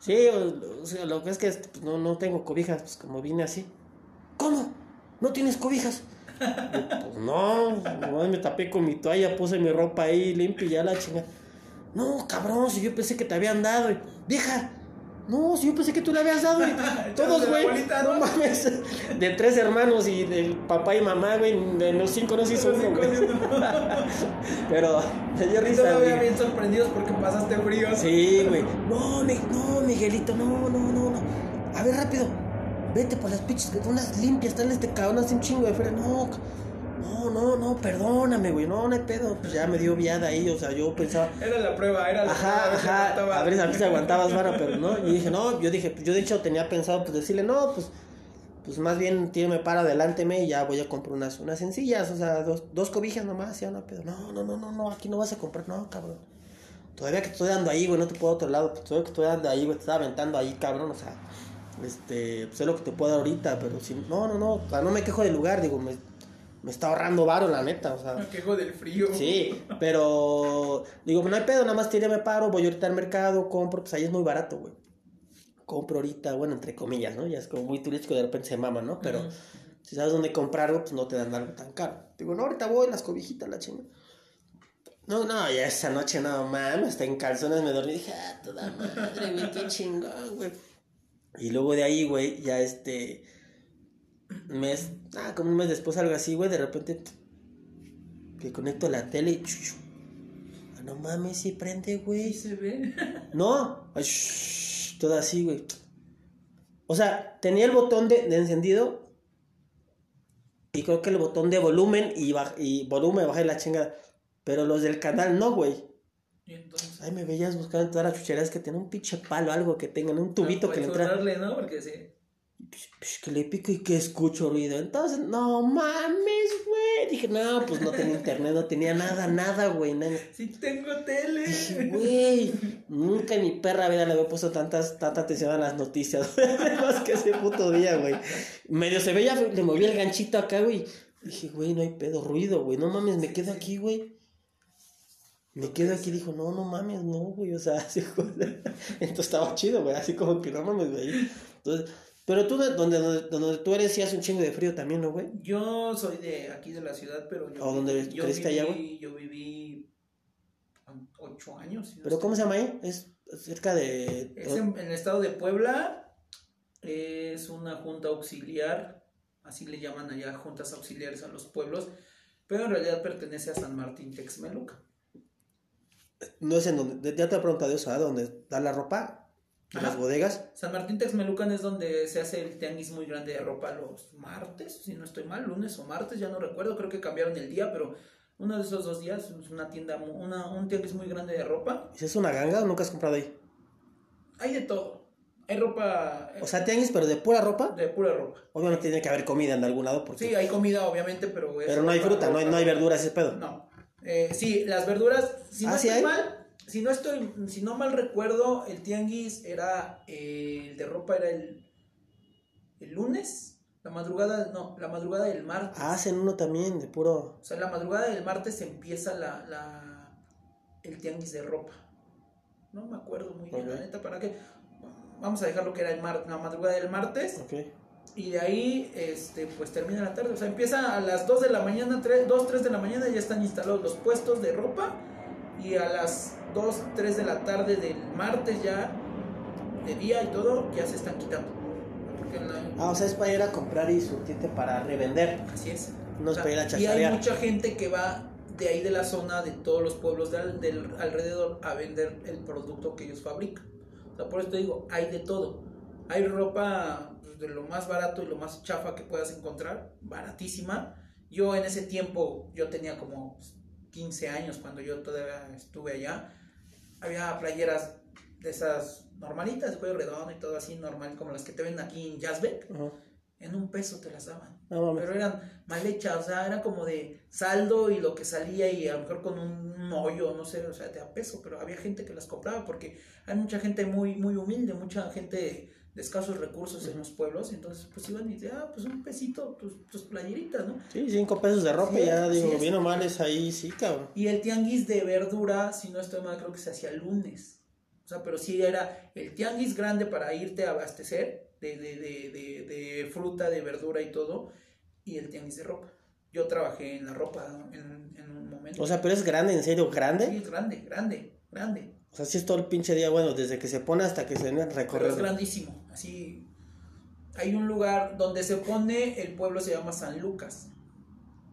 Sí, o, o sea, lo que es que pues, no, no tengo cobijas, pues como vine así. ¿Cómo? ¿No tienes cobijas? Pues no, nomás me tapé con mi toalla, puse mi ropa ahí limpia y ya la chingada. No, cabrón, si yo pensé que te habían dado. Vieja, no, si yo pensé que tú le habías dado. Todos, güey. No ¿no? mames. De tres hermanos y del papá y mamá, güey. De los cinco no se hizo uno, güey. Pero me dio risa, todavía bien sorprendidos porque pasaste frío. Sí, güey. No, no, Miguelito, no, no, no, no. A ver, rápido. Vete por las pinches, unas limpias, están este cabrón, hace un chingo de frío. No, no, no, no, perdóname, güey. No, no hay pedo. Pues ya me dio viada ahí, o sea, yo pensaba. Era la prueba, era la Ajá, prueba. ajá, a ver, a ver si aguantabas vara, pero no. Y dije, no, yo dije, pues yo de hecho tenía pensado pues decirle, no, pues, pues más bien tírame para adelánteme y ya voy a comprar unas, unas sencillas, o sea, dos, dos cobijas nomás, ya no pedo. No, no, no, no, no, aquí no vas a comprar, no, cabrón. Todavía que estoy dando ahí, güey, no te puedo a otro lado, pues todavía que estoy dando ahí, güey, te estaba aventando ahí, cabrón, o sea, este, pues es lo que te puedo dar ahorita, pero si, no, no, no, o sea, no me quejo del lugar, digo, me, me está ahorrando varo, la neta, o sea. Me quejo del frío. Sí, pero digo, no hay pedo, nada más tíreme paro, voy ahorita al mercado, compro, pues ahí es muy barato, güey. Compro ahorita, bueno, entre comillas, ¿no? Ya es como muy turístico, de repente se mama, ¿no? Pero si sabes dónde comprar algo, pues no te dan algo tan caro. Digo, no, ahorita voy, las cobijitas, la chinga. No, no, ya esa noche no mames, hasta en calzones me dormí. Dije, ah, toda madre, güey, qué chingón, güey. Y luego de ahí, güey, ya este. Mes, ah, como un mes después, algo así, güey, de repente. Que conecto la tele y. Ah, no mames, sí prende, güey. se ve. No, ay, shh, todo así, güey. O sea, tenía el botón de, de encendido y creo que el botón de volumen y, y volumen, bajar la chingada. Pero los del canal no, güey. Y entonces. Ay, me veías buscando en todas las chucherías que tienen un pinche palo, algo que tengan, un tubito no, que le puedes entra. ¿no? Porque sí. Pues, que le pico y que escucho ruido. Entonces, no mames, güey. Dije, no, pues no tenía internet, no tenía nada, nada, güey. nada. Sí tengo tele. Dije, güey, nunca en mi perra vida le había puesto tantas, tanta atención a las noticias. Más que ese puto día, güey. Medio se veía, le movía el ganchito acá, güey. Dije, güey, no hay pedo, ruido, güey. No mames, me quedo aquí, güey. Me quedo aquí, dijo, no, no mames, no, güey. O sea, así. Entonces estaba chido, güey. Así como que no mames, güey. Entonces, pero tú, de- donde, donde, donde tú eres, sí hace un chingo de frío también, ¿no, güey? Yo soy de aquí de la ciudad, pero yo. ¿O dónde yo creciste viví, allá, güey? Yo viví ocho años. si no Pero ¿cómo se llama ahí? Es cerca de... Es en, en el estado de Puebla, es una junta auxiliar, así le llaman allá, juntas auxiliares a los pueblos, pero en realidad pertenece a San Martín Texmeluca. No es en donde... Ya te he preguntado eso. Donde da la ropa, Ajá. las bodegas. San Martín Texmelucan es donde se hace el tianguis muy grande de ropa los martes, si no estoy mal, lunes o martes, ya no recuerdo, creo que cambiaron el día, pero uno de esos dos días es una tienda, una, un tianguis muy grande de ropa. ¿Es una ganga o nunca has comprado ahí? Hay de todo. Hay ropa eh, O sea, tianguis, pero de pura ropa. de pura ropa. Obviamente tiene que haber comida en algún lado porque... Sí, hay comida, obviamente, pero. es pero no hay ropa, fruta, no hay, no hay verduras, ese pedo. No. Eh, sí, las verduras, si no ¿Ah, sí estoy mal, si no estoy, si no mal recuerdo, el tianguis era, eh, el de ropa era el, el lunes, la madrugada, no, la madrugada del martes. Ah, hacen uno también de puro... O sea, la madrugada del martes empieza la, la, el tianguis de ropa. No me acuerdo muy bien, la neta, ¿para qué? Vamos a dejar lo que era el mar, la madrugada del martes. Ok. Y de ahí, este, pues termina la tarde. O sea, empieza a las 2 de la mañana, 3, 2, 3 de la mañana ya están instalados los puestos de ropa. Y a las 2, 3 de la tarde del martes ya, de día y todo, ya se están quitando. Porque en la- Ah, o sea, es para ir a comprar y surtirte para revender. así es. No es para ir a y hay mucha gente que va de ahí de la zona, de todos los pueblos de al- del alrededor, a vender el producto que ellos fabrican. O sea, por eso te digo, hay de todo. Hay ropa pues, de lo más barato y lo más chafa que puedas encontrar, baratísima. Yo en ese tiempo, yo tenía como pues, 15 años cuando yo todavía estuve allá. Había playeras de esas normalitas, de cuello redondo y todo así, normal, como las que te ven aquí en Jazzbeck. Ajá. En un peso te las daban. No. Pero eran mal hechas, o sea, era como de saldo y lo que salía y a lo mejor con un hoyo, no sé, o sea, de a peso, pero había gente que las compraba porque hay mucha gente muy, muy humilde, mucha gente de escasos recursos en los pueblos, entonces pues iban y decían, ah, pues un pesito, tus, tus playeritas, ¿no? Sí, cinco pesos de ropa, Sí, ya digo, bien o mal es ahí, sí, cabrón. Y el tianguis de verdura, si no estoy mal, creo que se hacía lunes. O sea, pero sí era el tianguis grande para irte a abastecer de, de, de, de, de fruta, de verdura y todo, y el tianguis de ropa. Yo trabajé en la ropa en, en un momento. O sea, pero es grande, en serio, sí, grande. es grande, grande, grande. O sea, sí es todo el pinche día, bueno, desde que se pone hasta que se a Pero es grandísimo. Así, hay un lugar donde se pone, el pueblo se llama San Lucas,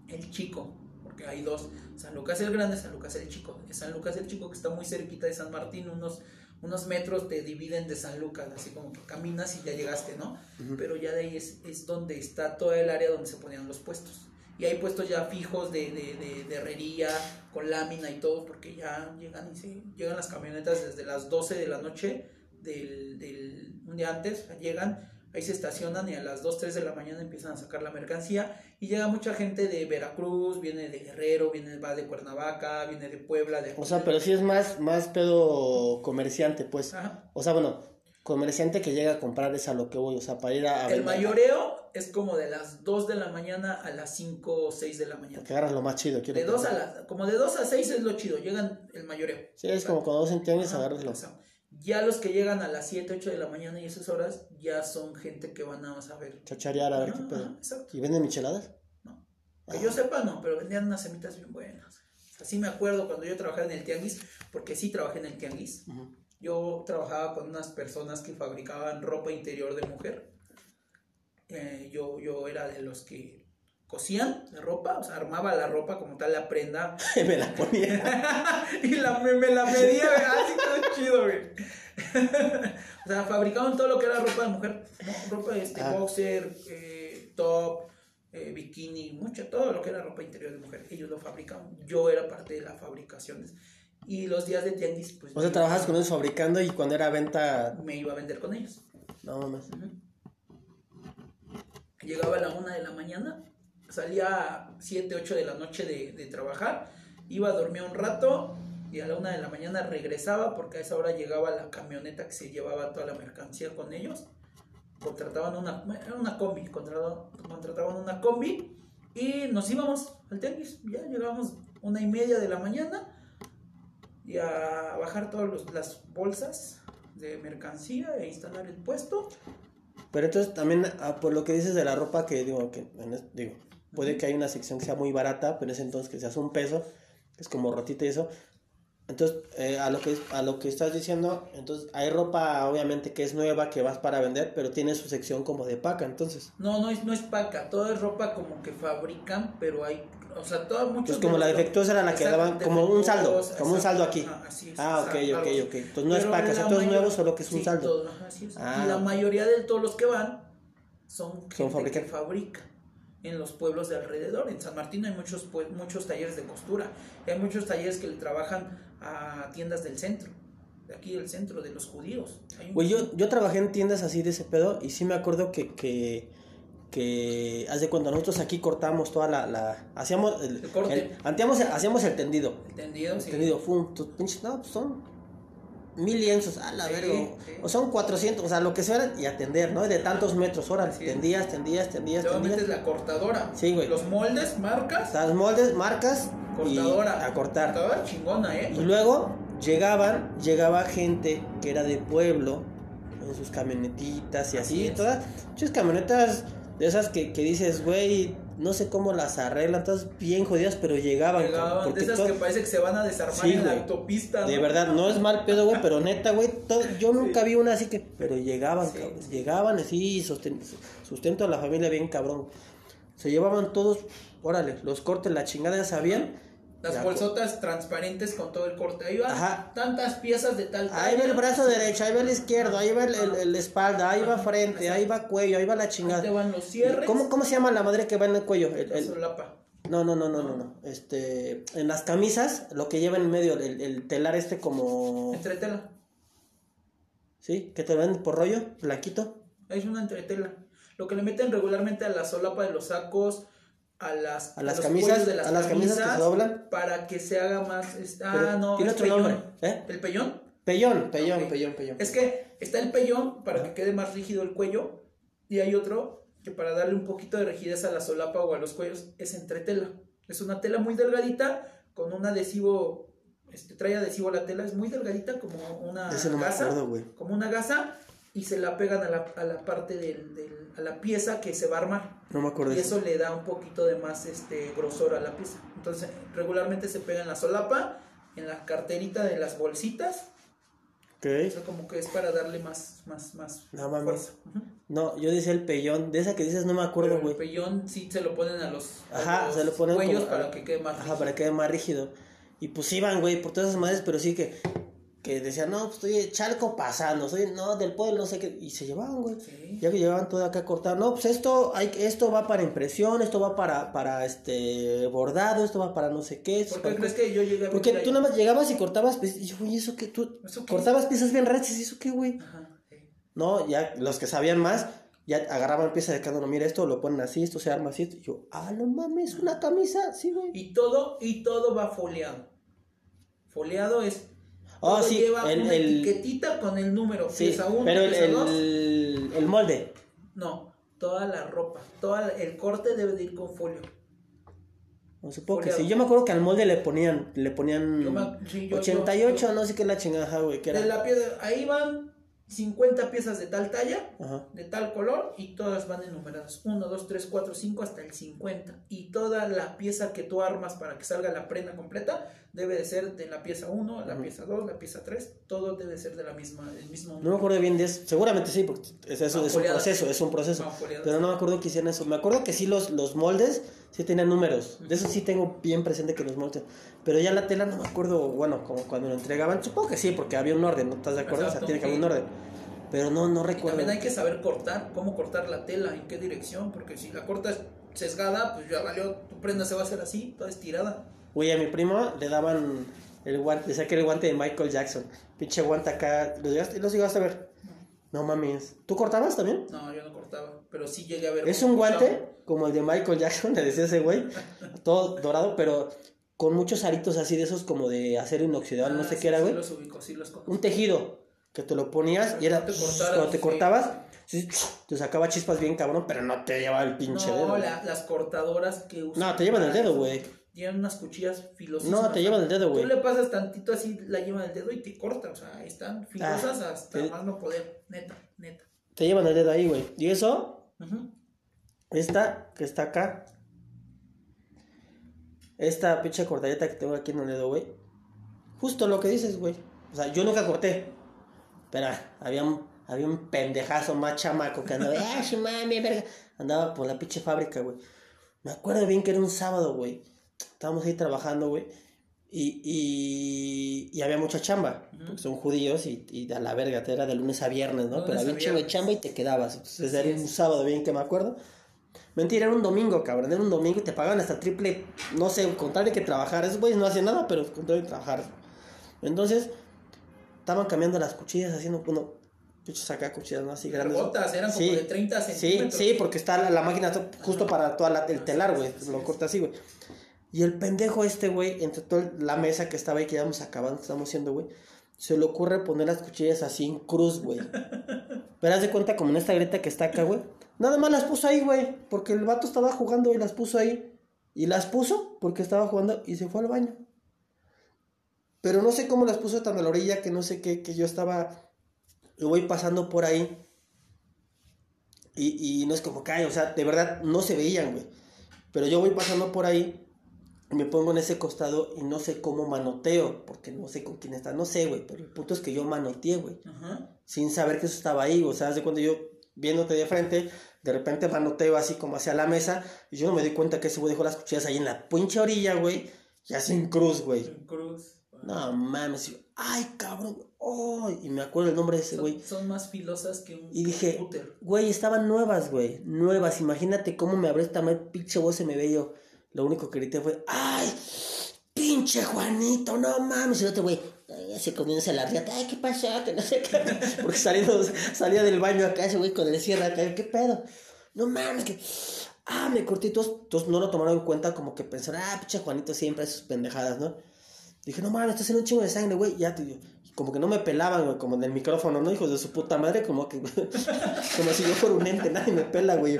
el chico, porque hay dos, San Lucas el grande, San Lucas el chico. San Lucas el chico que está muy cerquita de San Martín, unos, unos metros te dividen de San Lucas, así como que caminas y ya llegaste, ¿no? Pero ya de ahí es, es donde está toda el área donde se ponían los puestos. Y hay puestos ya fijos de, de, de, de herrería, con lámina y todo, porque ya llegan y se, llegan las camionetas desde las 12 de la noche del, del un día antes, llegan, ahí se estacionan y a las 2, 3 de la mañana empiezan a sacar la mercancía y llega mucha gente de Veracruz, viene de Guerrero, viene va de Cuernavaca, viene de Puebla, de O sea, pero sí es más, más pedo comerciante, pues. Ajá. O sea, bueno, comerciante que llega a comprar es a lo que voy, o sea, para ir a... a El mayoreo es como de las 2 de la mañana a las 5 o 6 de la mañana. Que agarras lo más chido, quiero De 2 a las, como de 2 a 6 es lo chido, llegan el mayoreo. Sí, es como cuando dos entiendes, Ajá, agarras lo... Ya los que llegan a las 7, 8 de la mañana y esas horas ya son gente que van a saber. Chacharear a ver Ajá, qué pedo. exacto. ¿Y venden micheladas? No. Que yo sepa, no, pero vendían unas semitas bien buenas. Así me acuerdo cuando yo trabajaba en el tianguis, porque sí trabajé en el tianguis. Ujú. Yo trabajaba con unas personas que fabricaban ropa interior de mujer. Eh, yo, yo era de los que cosían la ropa, o sea, armaba la ropa como tal, la prenda, Me la ponía. y la, me, me la medía, así todo chido, güey. o sea, fabricaban todo lo que era ropa de mujer, ¿no? ropa este, Ah. boxer, eh, top, eh, bikini, mucho, todo lo que era ropa interior de mujer. Ellos lo fabricaban. Yo era parte de la fabricación. Y los días de tianguis, pues. O sea, trabajas con ellos fabricando y cuando era venta. Me iba a vender con ellos. No mames. Llegaba a la una de la mañana, salía a 7, 8 de la noche de, de trabajar, iba a dormir un rato y a la una de la mañana regresaba porque a esa hora llegaba la camioneta que se llevaba toda la mercancía con ellos. Contrataban una, era una combi, contrataban, contrataban una combi y nos íbamos al tenis. Ya llegábamos una y media de la mañana y a bajar todas las bolsas de mercancía e instalar el puesto. Pero entonces también, ah, por lo que dices de la ropa, que digo, que digo, puede que hay una sección que sea muy barata, pero es entonces que se hace un peso, que es como rotita y eso. Entonces, eh, a, lo que, a lo que estás diciendo, entonces hay ropa obviamente que es nueva, que vas para vender, pero tiene su sección como de paca, entonces. No, no es, no es paca, todo es ropa como que fabrican, pero hay, o sea, todo muchos... Pues como la defectuosa era la que daban, como un saldo, como un saldo aquí. ajá, así es, Ah, ok, ok, ok. Entonces no es paca, o sea, todo es nuevo, solo que es un sí, saldo. todo, ajá, así es. Ah. Y la mayoría de todos los que van son gente que fabrica en los pueblos de alrededor. En San Martín hay muchos, pue- muchos talleres de costura, y hay muchos talleres que le trabajan a tiendas del centro, de aquí del centro, de los judíos. Un- Güey, yo, yo trabajé en tiendas así de ese pedo y sí me acuerdo que, que, que haz de cuenta, nosotros aquí cortamos toda la, la hacíamos el, El corte. el- hacíamos el tendido, ¿Entendido? el Sí. tendido, fum, tus pinches, no, pues son mil lienzos, a la Sí, verga, sí. o son 400, o sea, lo que sea, y atender, ¿no? De tantos metros, órale, Sí. tendías, tendías, tendías, Luego metes tendías, la cortadora. Sí, güey. Los moldes, marcas, las moldes, marcas, cortadora. y a cortar. Cortadora chingona, ¿eh? Y luego llegaban, llegaba gente que era de pueblo, en sus camionetitas y así, Así todas, muchas camionetas de esas que, que dices, güey, no sé cómo las arreglan, todas bien jodidas, pero llegaban. Llegaban de esas todo- que parece que se van a desarmar Sí, en la autopista. de ¿no? verdad, no es mal pedo, güey, pero neta, güey, todo- yo nunca vi una así que, pero llegaban, Sí, cabrón, llegaban así, sosten- sustento a la familia bien cabrón. Se llevaban todos, órale, los cortes, la chingada ya sabían. Las Ya, bolsotas transparentes con todo el corte. Ahí Ajá. tantas piezas de tal Ahí va el brazo derecho, ahí va el izquierdo, ahí va el, el- el espalda, ahí va frente, ahí va cuello, ahí va la Ahí te chingada. van los cierres. ¿Cómo, ¿Cómo se llama la madre que va en el cuello? El- La el- solapa. no, no, no, no, no, no. Este, en las camisas, lo que lleva en medio, el, el telar este como... Entretela. ¿Sí? Que te venden por rollo, blanquito. Es una entretela. Lo que le meten regularmente a la solapa de los sacos, a las, A las camisas, de a las camisas que se doblan. Para que se haga más. ah, Pero no. tiene otro pellón. nombre, ¿eh? ¿El pellón? Pellón, pellón, Ok. pellón, pellón. Es que está el pellón para Ajá. que quede más rígido el cuello. Y hay otro que para darle un poquito de rigidez a la solapa o a los cuellos es entretela. Es una tela muy delgadita con un adhesivo. Este, trae adhesivo la tela, es muy delgadita como una no gasa. acuerdo, como una gasa y se la pegan a la, a la parte del, del- a la pieza que se va a armar No me acuerdo y eso. eso le da un poquito de más este grosor a la pieza entonces regularmente se pega en la solapa en la carterita de las bolsitas Ok. eso como que es para darle más más más No fuerza. No, yo decía el pellón. De esa que dices no me acuerdo, Pero el güey. pellón sí se lo ponen a los, a Ajá, los se lo ponen cuellos como- para que quede más Ajá, rígido. para que quede más rígido. Y pues iban, güey, por todas esas madres, pero sí que, que decían, no, pues estoy chalco pasando, soy, no, del pueblo, no sé qué. Y se llevaban, güey. Sí. Ya que llevaban todo acá cortado. No, pues esto, hay, esto va para impresión, esto va para, para este bordado, esto va para no sé qué. ¿Por qué crees que yo llegué a Porque tú nada más llegabas y cortabas, y yo, güey, ¿eso qué? Tú ¿Eso qué? cortabas piezas bien rechas, ¿y eso qué, güey? Ajá, sí. No, ya los que sabían más, ya agarraban piezas de cada uno. Mira, esto lo ponen así, esto se arma así. Y yo, ah, no mames, una camisa, sí, güey. Y todo, y todo va foliado. Foliado es. Ah, todo sí, lleva el- una el- etiquetita con el número. Sí, pieza 1, pero el, pieza 2. el, el molde. No, toda la ropa. Toda la- el corte debe de ir con folio. No, supongo que sí. Yo me acuerdo que al molde le ponían, le ponían Yo me- sí, yo- 88, yo- no sé qué la chingada, güey, que era. De la piedra, ahí van 50 piezas de tal talla, Ajá. de tal color, y todas van enumeradas. 1, 2, 3, 4, 5 hasta el 50. Y toda la pieza que tú armas para que salga la prenda completa debe de ser de la pieza 1, la Ujú. pieza 2, la pieza 3. Todo debe ser de la misma, del mismo No me acuerdo bien de eso. Seguramente sí, porque es, eso, es un proceso, es un proceso. Pero no me acuerdo que hicieran eso. Me acuerdo que sí los, los moldes sí tenían números. De eso sí tengo bien presente que los moldes. Pero ya la tela no me acuerdo, bueno, como cuando lo entregaban. Supongo que sí, porque había un orden, ¿no estás de acuerdo? o sea, Exacto, tiene que haber un orden. Pero no, no Y recuerdo. también hay que saber cortar, cómo cortar la tela, en qué dirección, porque si la cortas sesgada, pues ya valió, tu prenda se va a hacer así, toda estirada. Güey, a mi primo le daban el guante, que era el guante de Michael Jackson. Pinche guante acá. ¿Los llegaste, los llegaste a ver? No mames. ¿Tú cortabas también? No, yo no cortaba, pero sí llegué a ver. Es un guante como el de Michael Jackson, le decía ese güey. Todo dorado, pero con muchos aritos así de esos como de acero inoxidable, no Ah, sé sí, qué era, sí güey. los ubico, sí los conozco. Un tejido que te lo ponías y era. Te cortaras, cuando te sí. cortabas, sí, te sacaba chispas bien cabrón, pero no te llevaba el pinche dedo. No, la- las cortadoras que usan. No, te llevan el dedo, güey. Tienen unas cuchillas filosísimas. No, te llevan el dedo, güey. Tú le pasas tantito así la yema del dedo y te corta. O sea, ahí están filosas Ah, hasta sí. más no poder. Neta, neta. Te llevan el dedo ahí, güey. Y eso, esta que está acá. Esta pinche cortadita que tengo aquí en el dedo, güey. Justo lo que dices, güey. O sea, yo nunca corté. Pero había un, había un pendejazo más chamaco que andaba, ¡ah, su mami, verga! Andaba por la pinche fábrica, güey. Me acuerdo bien que era un sábado, güey. Estábamos ahí trabajando, güey. Y, y, y había mucha chamba. Porque son judíos y, y a la verga, te era de lunes a viernes, ¿no? Pero había un chingo de chamba y te quedabas. Entonces Así era es. un sábado bien que me acuerdo. Mentira, era un domingo, cabrón. Era un domingo y te pagaban hasta triple, no sé, con tal de que trabajar. Esos güeyes no hacían nada, pero con tal de trabajar. Entonces, estaban cambiando las cuchillas, haciendo, bueno, pinches acá cuchillas, ¿no? Así grandes. Rebotas, eran como Sí. de 30 Sí, centímetros. sí, porque está la, la máquina to- justo para toda la- el telar, güey. Lo corta así, güey. Y el pendejo este, güey, entre toda la mesa que estaba ahí, que íbamos acabando, que estábamos haciendo, güey, se le ocurre poner las cuchillas así en cruz, güey. Pero haz de cuenta como en esta grieta que está acá, güey. Nada más las puso ahí, güey. Porque el vato estaba jugando y las puso ahí. Y las puso porque estaba jugando y se fue al baño. Pero no sé cómo las puso tan a la orilla que no sé qué, que yo estaba. Yo voy pasando por ahí. Y, y no es como que, ay, o sea, de verdad no se veían, güey. Pero yo voy pasando por ahí. Me pongo en ese costado y no sé cómo manoteo. Porque no sé con quién está. No sé, güey. Pero el punto es que yo manoteé, güey Ajá. sin saber que eso estaba ahí, o sea, de cuando yo viéndote de frente, de repente manoteo así como hacia la mesa, y yo no me di cuenta que ese güey dejó las cuchillas ahí en la pinche orilla, güey, y así en cruz, güey. En cruz. No mames, yo, ay cabrón, oh, y me acuerdo el nombre de ese güey. son más filosas que un, Y dije, güey, estaban nuevas, güey, nuevas, imagínate cómo me abrió esta pinche voz se me ve yo. Lo único que grité fue, ay, pinche Juanito, no mames, y el otro güey, se comienza la riata, ay, ¿qué pasó? Que no sé qué, porque saliendo, salía del baño acá ese güey con el cierre acá, ¿qué pedo? No mames, que, ah, me corté, todos, no lo tomaron en cuenta, como que pensaron, ah, pinche Juanito siempre sus pendejadas, ¿no? Dije, no mames, está haciendo un chingo de sangre, güey, ya, te como que no me pelaban, güey, como en el micrófono, ¿no? Hijos de su puta madre, como que, como si yo fuera un ente, nadie me pela, güey.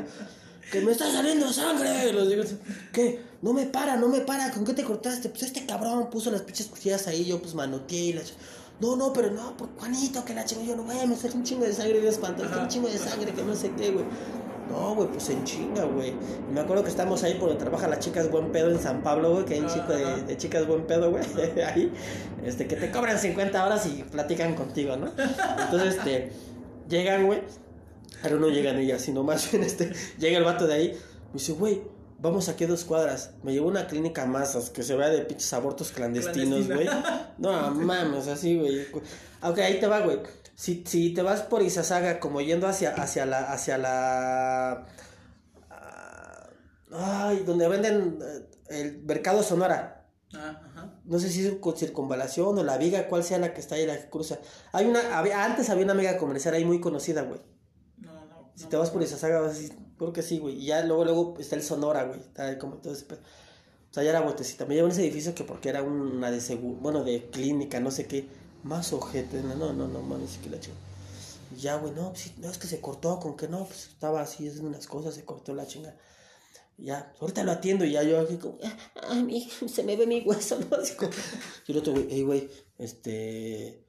Que me está saliendo sangre. Los digo, ¿qué? No me para, no me para. ¿Con qué te cortaste? Pues este cabrón puso las pinches cuchillas ahí. Yo pues manoteé y las. No, no, pero no, por Juanito, que la chingo. Yo no, güey, me sale un chingo de sangre. Y espanto, Ajá. un chingo de sangre, que no sé qué, güey. No, güey, pues en chinga, güey. Y me acuerdo que estamos ahí por donde trabaja las chicas buen pedo en San Pablo, güey, que hay un chico de chicas buen pedo, güey, ahí, este, que te cobran 50 horas y platican contigo, ¿no? Entonces, este, llegan, güey, pero no llegan ellas, sino más bien, este, llega el vato de ahí, me dice, güey, vamos aquí a dos cuadras, me llevó una clínica masas, que se vea de pinches abortos clandestinos, güey. No mames, así, güey. Ok, ahí te va, güey. Si, si te vas por Izazaga, como yendo hacia, hacia la, hacia la, ah, ay, donde venden eh, el mercado Sonora. Ah, ajá. No sé si es circunvalación o la viga, cuál sea la que está ahí, la que cruza. Hay una, había- antes había una mega comercial ahí muy conocida, güey. Si te vas por Izazaga, vas a decir, creo que sí, güey. Y ya luego, luego está el Sonora, güey. Está ahí como todo ese pedo. O sea, ya era vueltecita. Me llevo en ese edificio que porque era una de seguro, bueno, de clínica, no sé qué. Más ojete, no, no, no, no mames, que la chinga. Y ya, güey, no, pues no, es que se cortó, con que no, pues estaba así haciendo unas cosas, se cortó la chinga. Ya, ahorita lo atiendo y ya yo aquí como, ah, ay, mi, se me ve mi hueso, ¿no? Así y el otro güey, hey, güey, este,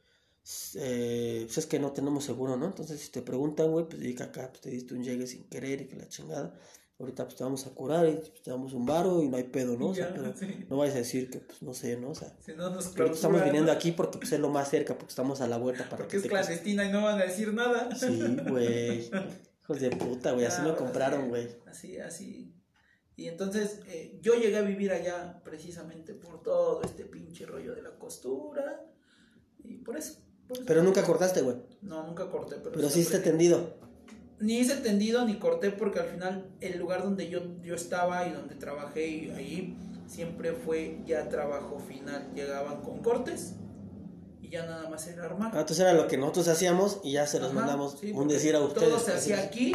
eh, pues es que no tenemos seguro, ¿no? Entonces, si te preguntan, güey, pues di que acá pues, te diste un llegue sin querer y que la chingada. Ahorita pues te vamos a curar y pues, te damos un varo y no hay pedo, ¿no? O sea, Ya, pero sí. no vayas a decir que, pues, no sé, ¿no? O sea, Si no nos que ahorita estamos viniendo aquí porque pues, es lo más cerca, porque estamos a la vuelta para Porque que es te- clandestina y no van a decir nada. Sí, güey. Hijos de puta, güey, así Ah, me bueno, compraron, güey. Así, así. Y entonces eh, yo llegué a vivir allá precisamente por todo este pinche rollo de la costura. Y por eso. Pero nunca cortaste, güey. No, nunca corté, pero, Pero sí tendido. ni hice tendido ni corté porque al final el lugar donde yo, yo estaba y donde trabajé y ahí siempre fue ya trabajo final. Llegaban con cortes y ya nada más era armar. Ah, entonces era lo que nosotros hacíamos y ya se los Ajá, mandamos sí, un decir a ustedes. Todo se hacía aquí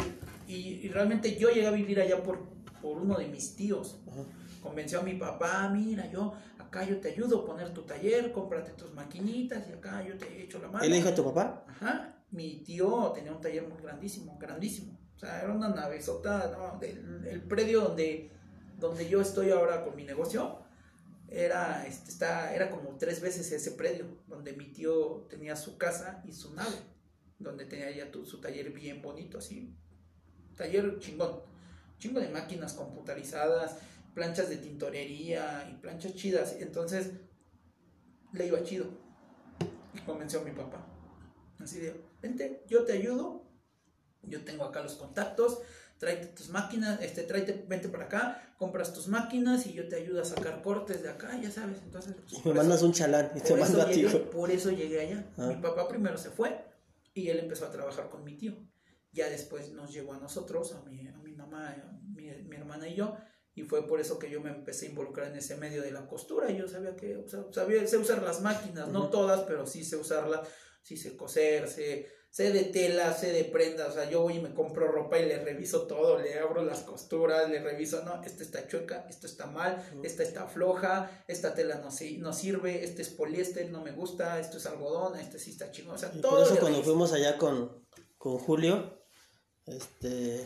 y, y realmente yo llegué a vivir allá por, por uno de mis tíos. Ajá. Convenció a mi papá, mira, yo acá yo te ayudo a poner tu taller, cómprate tus maquinitas y acá yo te echo la mano. ¿Él dijo a tu papá? Ajá, mi tío tenía un taller muy grandísimo, grandísimo. O sea, era una navezota, ¿no? Del- el predio donde, donde yo estoy ahora con mi negocio era, este, está, era como tres veces ese predio, donde mi tío tenía su casa y su nave, donde tenía ya tu- su taller bien bonito, así. Taller chingón, chingo de máquinas computarizadas, planchas de tintorería y planchas chidas. Entonces, le iba chido. Y convenció a mi papá. Así de, vente, yo te ayudo. Yo tengo acá los contactos. Tráete tus máquinas, este, tráete, vente para acá, compras tus máquinas y yo te ayudo a sacar cortes de acá, ya sabes. Entonces, pues, me mandas eso- un chalán y te por eso, mando a ti, por eso llegué allá. Ah. Mi papá primero se fue y él empezó a trabajar con mi tío. Ya después nos llegó a nosotros, a mi, a mi mamá, a mi, mi hermana y yo. Y fue por eso que yo me empecé a involucrar en ese medio de la costura. Yo sabía que, o sea, sabía, sé usar las máquinas, no todas, pero sí sé usarlas, sí sé coser, sé, sé de tela, sé de prendas. O sea, yo voy y me compro ropa y le reviso todo, le abro las costuras, le reviso, no, esta está chueca, esto está mal, esta está floja, esta tela no, no sirve, este es poliéster, no me gusta, esto es algodón, este sí está chingón. O sea, Y todo por eso cuando reviso. fuimos allá con, con Julio, este,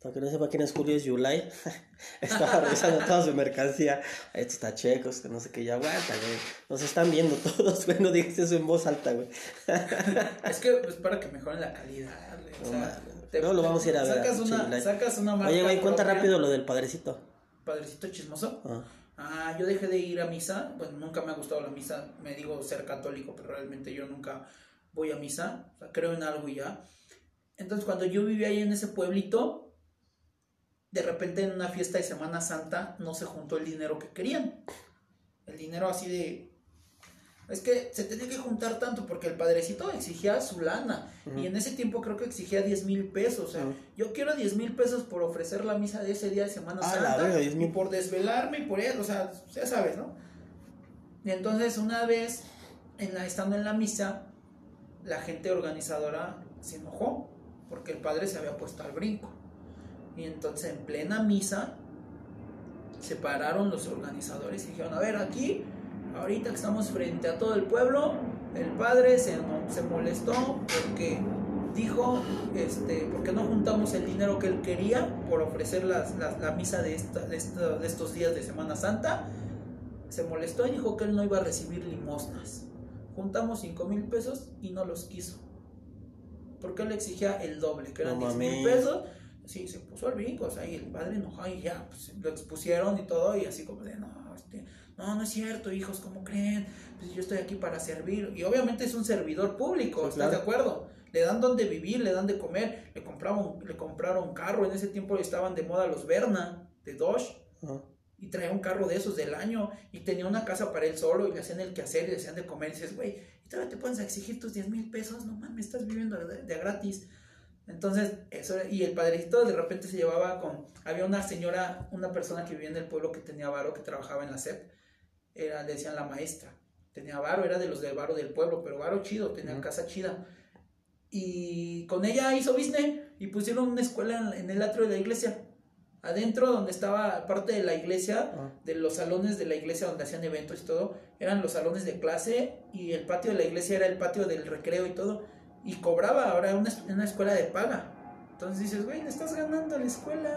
para que no sepa quién es Julio, es Yulai, estaba revisando toda su mercancía, esto está checos, que no sé qué, ya aguanta, güey, nos están viendo todos, güey, no digas eso en voz alta, güey. Es que es para que mejoren la calidad, güey. O No sea, mames. te- Luego lo vamos a ir a ver Sacas a una, sacas una marca Oye, güey, cuenta propia. rápido lo del padrecito. Padrecito chismoso. Ah, Ah, yo dejé de ir a misa. Bueno, nunca me ha gustado la misa. Me digo ser católico, pero realmente yo nunca voy a misa. O sea, creo en algo y ya. Entonces, cuando yo vivía ahí en ese pueblito, de repente en una fiesta de Semana Santa no se juntó el dinero que querían. El dinero así de. Es que se tenía que juntar tanto porque el padrecito exigía su lana. Y en ese tiempo creo que exigía 10 mil pesos. O sea, Ujú. yo quiero 10 mil pesos por ofrecer la misa de ese día de Semana Ah, Santa. 10,000. y por desvelarme y por eso. O sea, ya sabes, ¿no? Y entonces una vez, en la, estando en la misa, la gente organizadora se enojó porque el padre se había puesto al brinco. Y entonces en plena misa se pararon los organizadores y dijeron, a ver, aquí, ahorita que estamos frente a todo el pueblo, el padre se, se molestó porque dijo, este, porque no juntamos el dinero que él quería por ofrecer las- las- la misa de, esta, de, esta- de estos días de Semana Santa, se molestó y dijo que él no iba a recibir limosnas. Juntamos 5 mil pesos y no los quiso. Porque él exigía el doble, que eran No 10 mil pesos. Sí, se puso al brinco, o sea, y el padre enojado y ya, pues lo expusieron y todo, y así como de, no, este, no, no es cierto, hijos, ¿cómo creen? Pues yo estoy aquí para servir. Y obviamente es un servidor público, Sí, ¿estás claro. de acuerdo? Le dan donde vivir, le dan de comer, le compraron, le compraron carro, en ese tiempo estaban de moda los Berna, de Dodge, y traía un carro de esos del año y tenía una casa para él solo y le hacían el quehacer y le hacían de comer y dices, güey, ¿y todavía te puedes exigir tus 10 mil pesos? No mames, estás viviendo de, de gratis. Entonces, eso y el padrecito de repente se llevaba con, había una señora, una persona que vivía en el pueblo que tenía varo, que trabajaba en la SEP, era, le decían la maestra, tenía varo, era de los del varo del pueblo, pero varo chido, tenía casa chida. Y con ella hizo business y pusieron una escuela en, en el atrio de la iglesia. Adentro, donde estaba parte de la iglesia, Ah. de los salones de la iglesia donde hacían eventos y todo, eran los salones de clase y el patio de la iglesia era el patio del recreo y todo. Y cobraba ahora una, una escuela de paga. Entonces dices, güey, le estás ganando la escuela.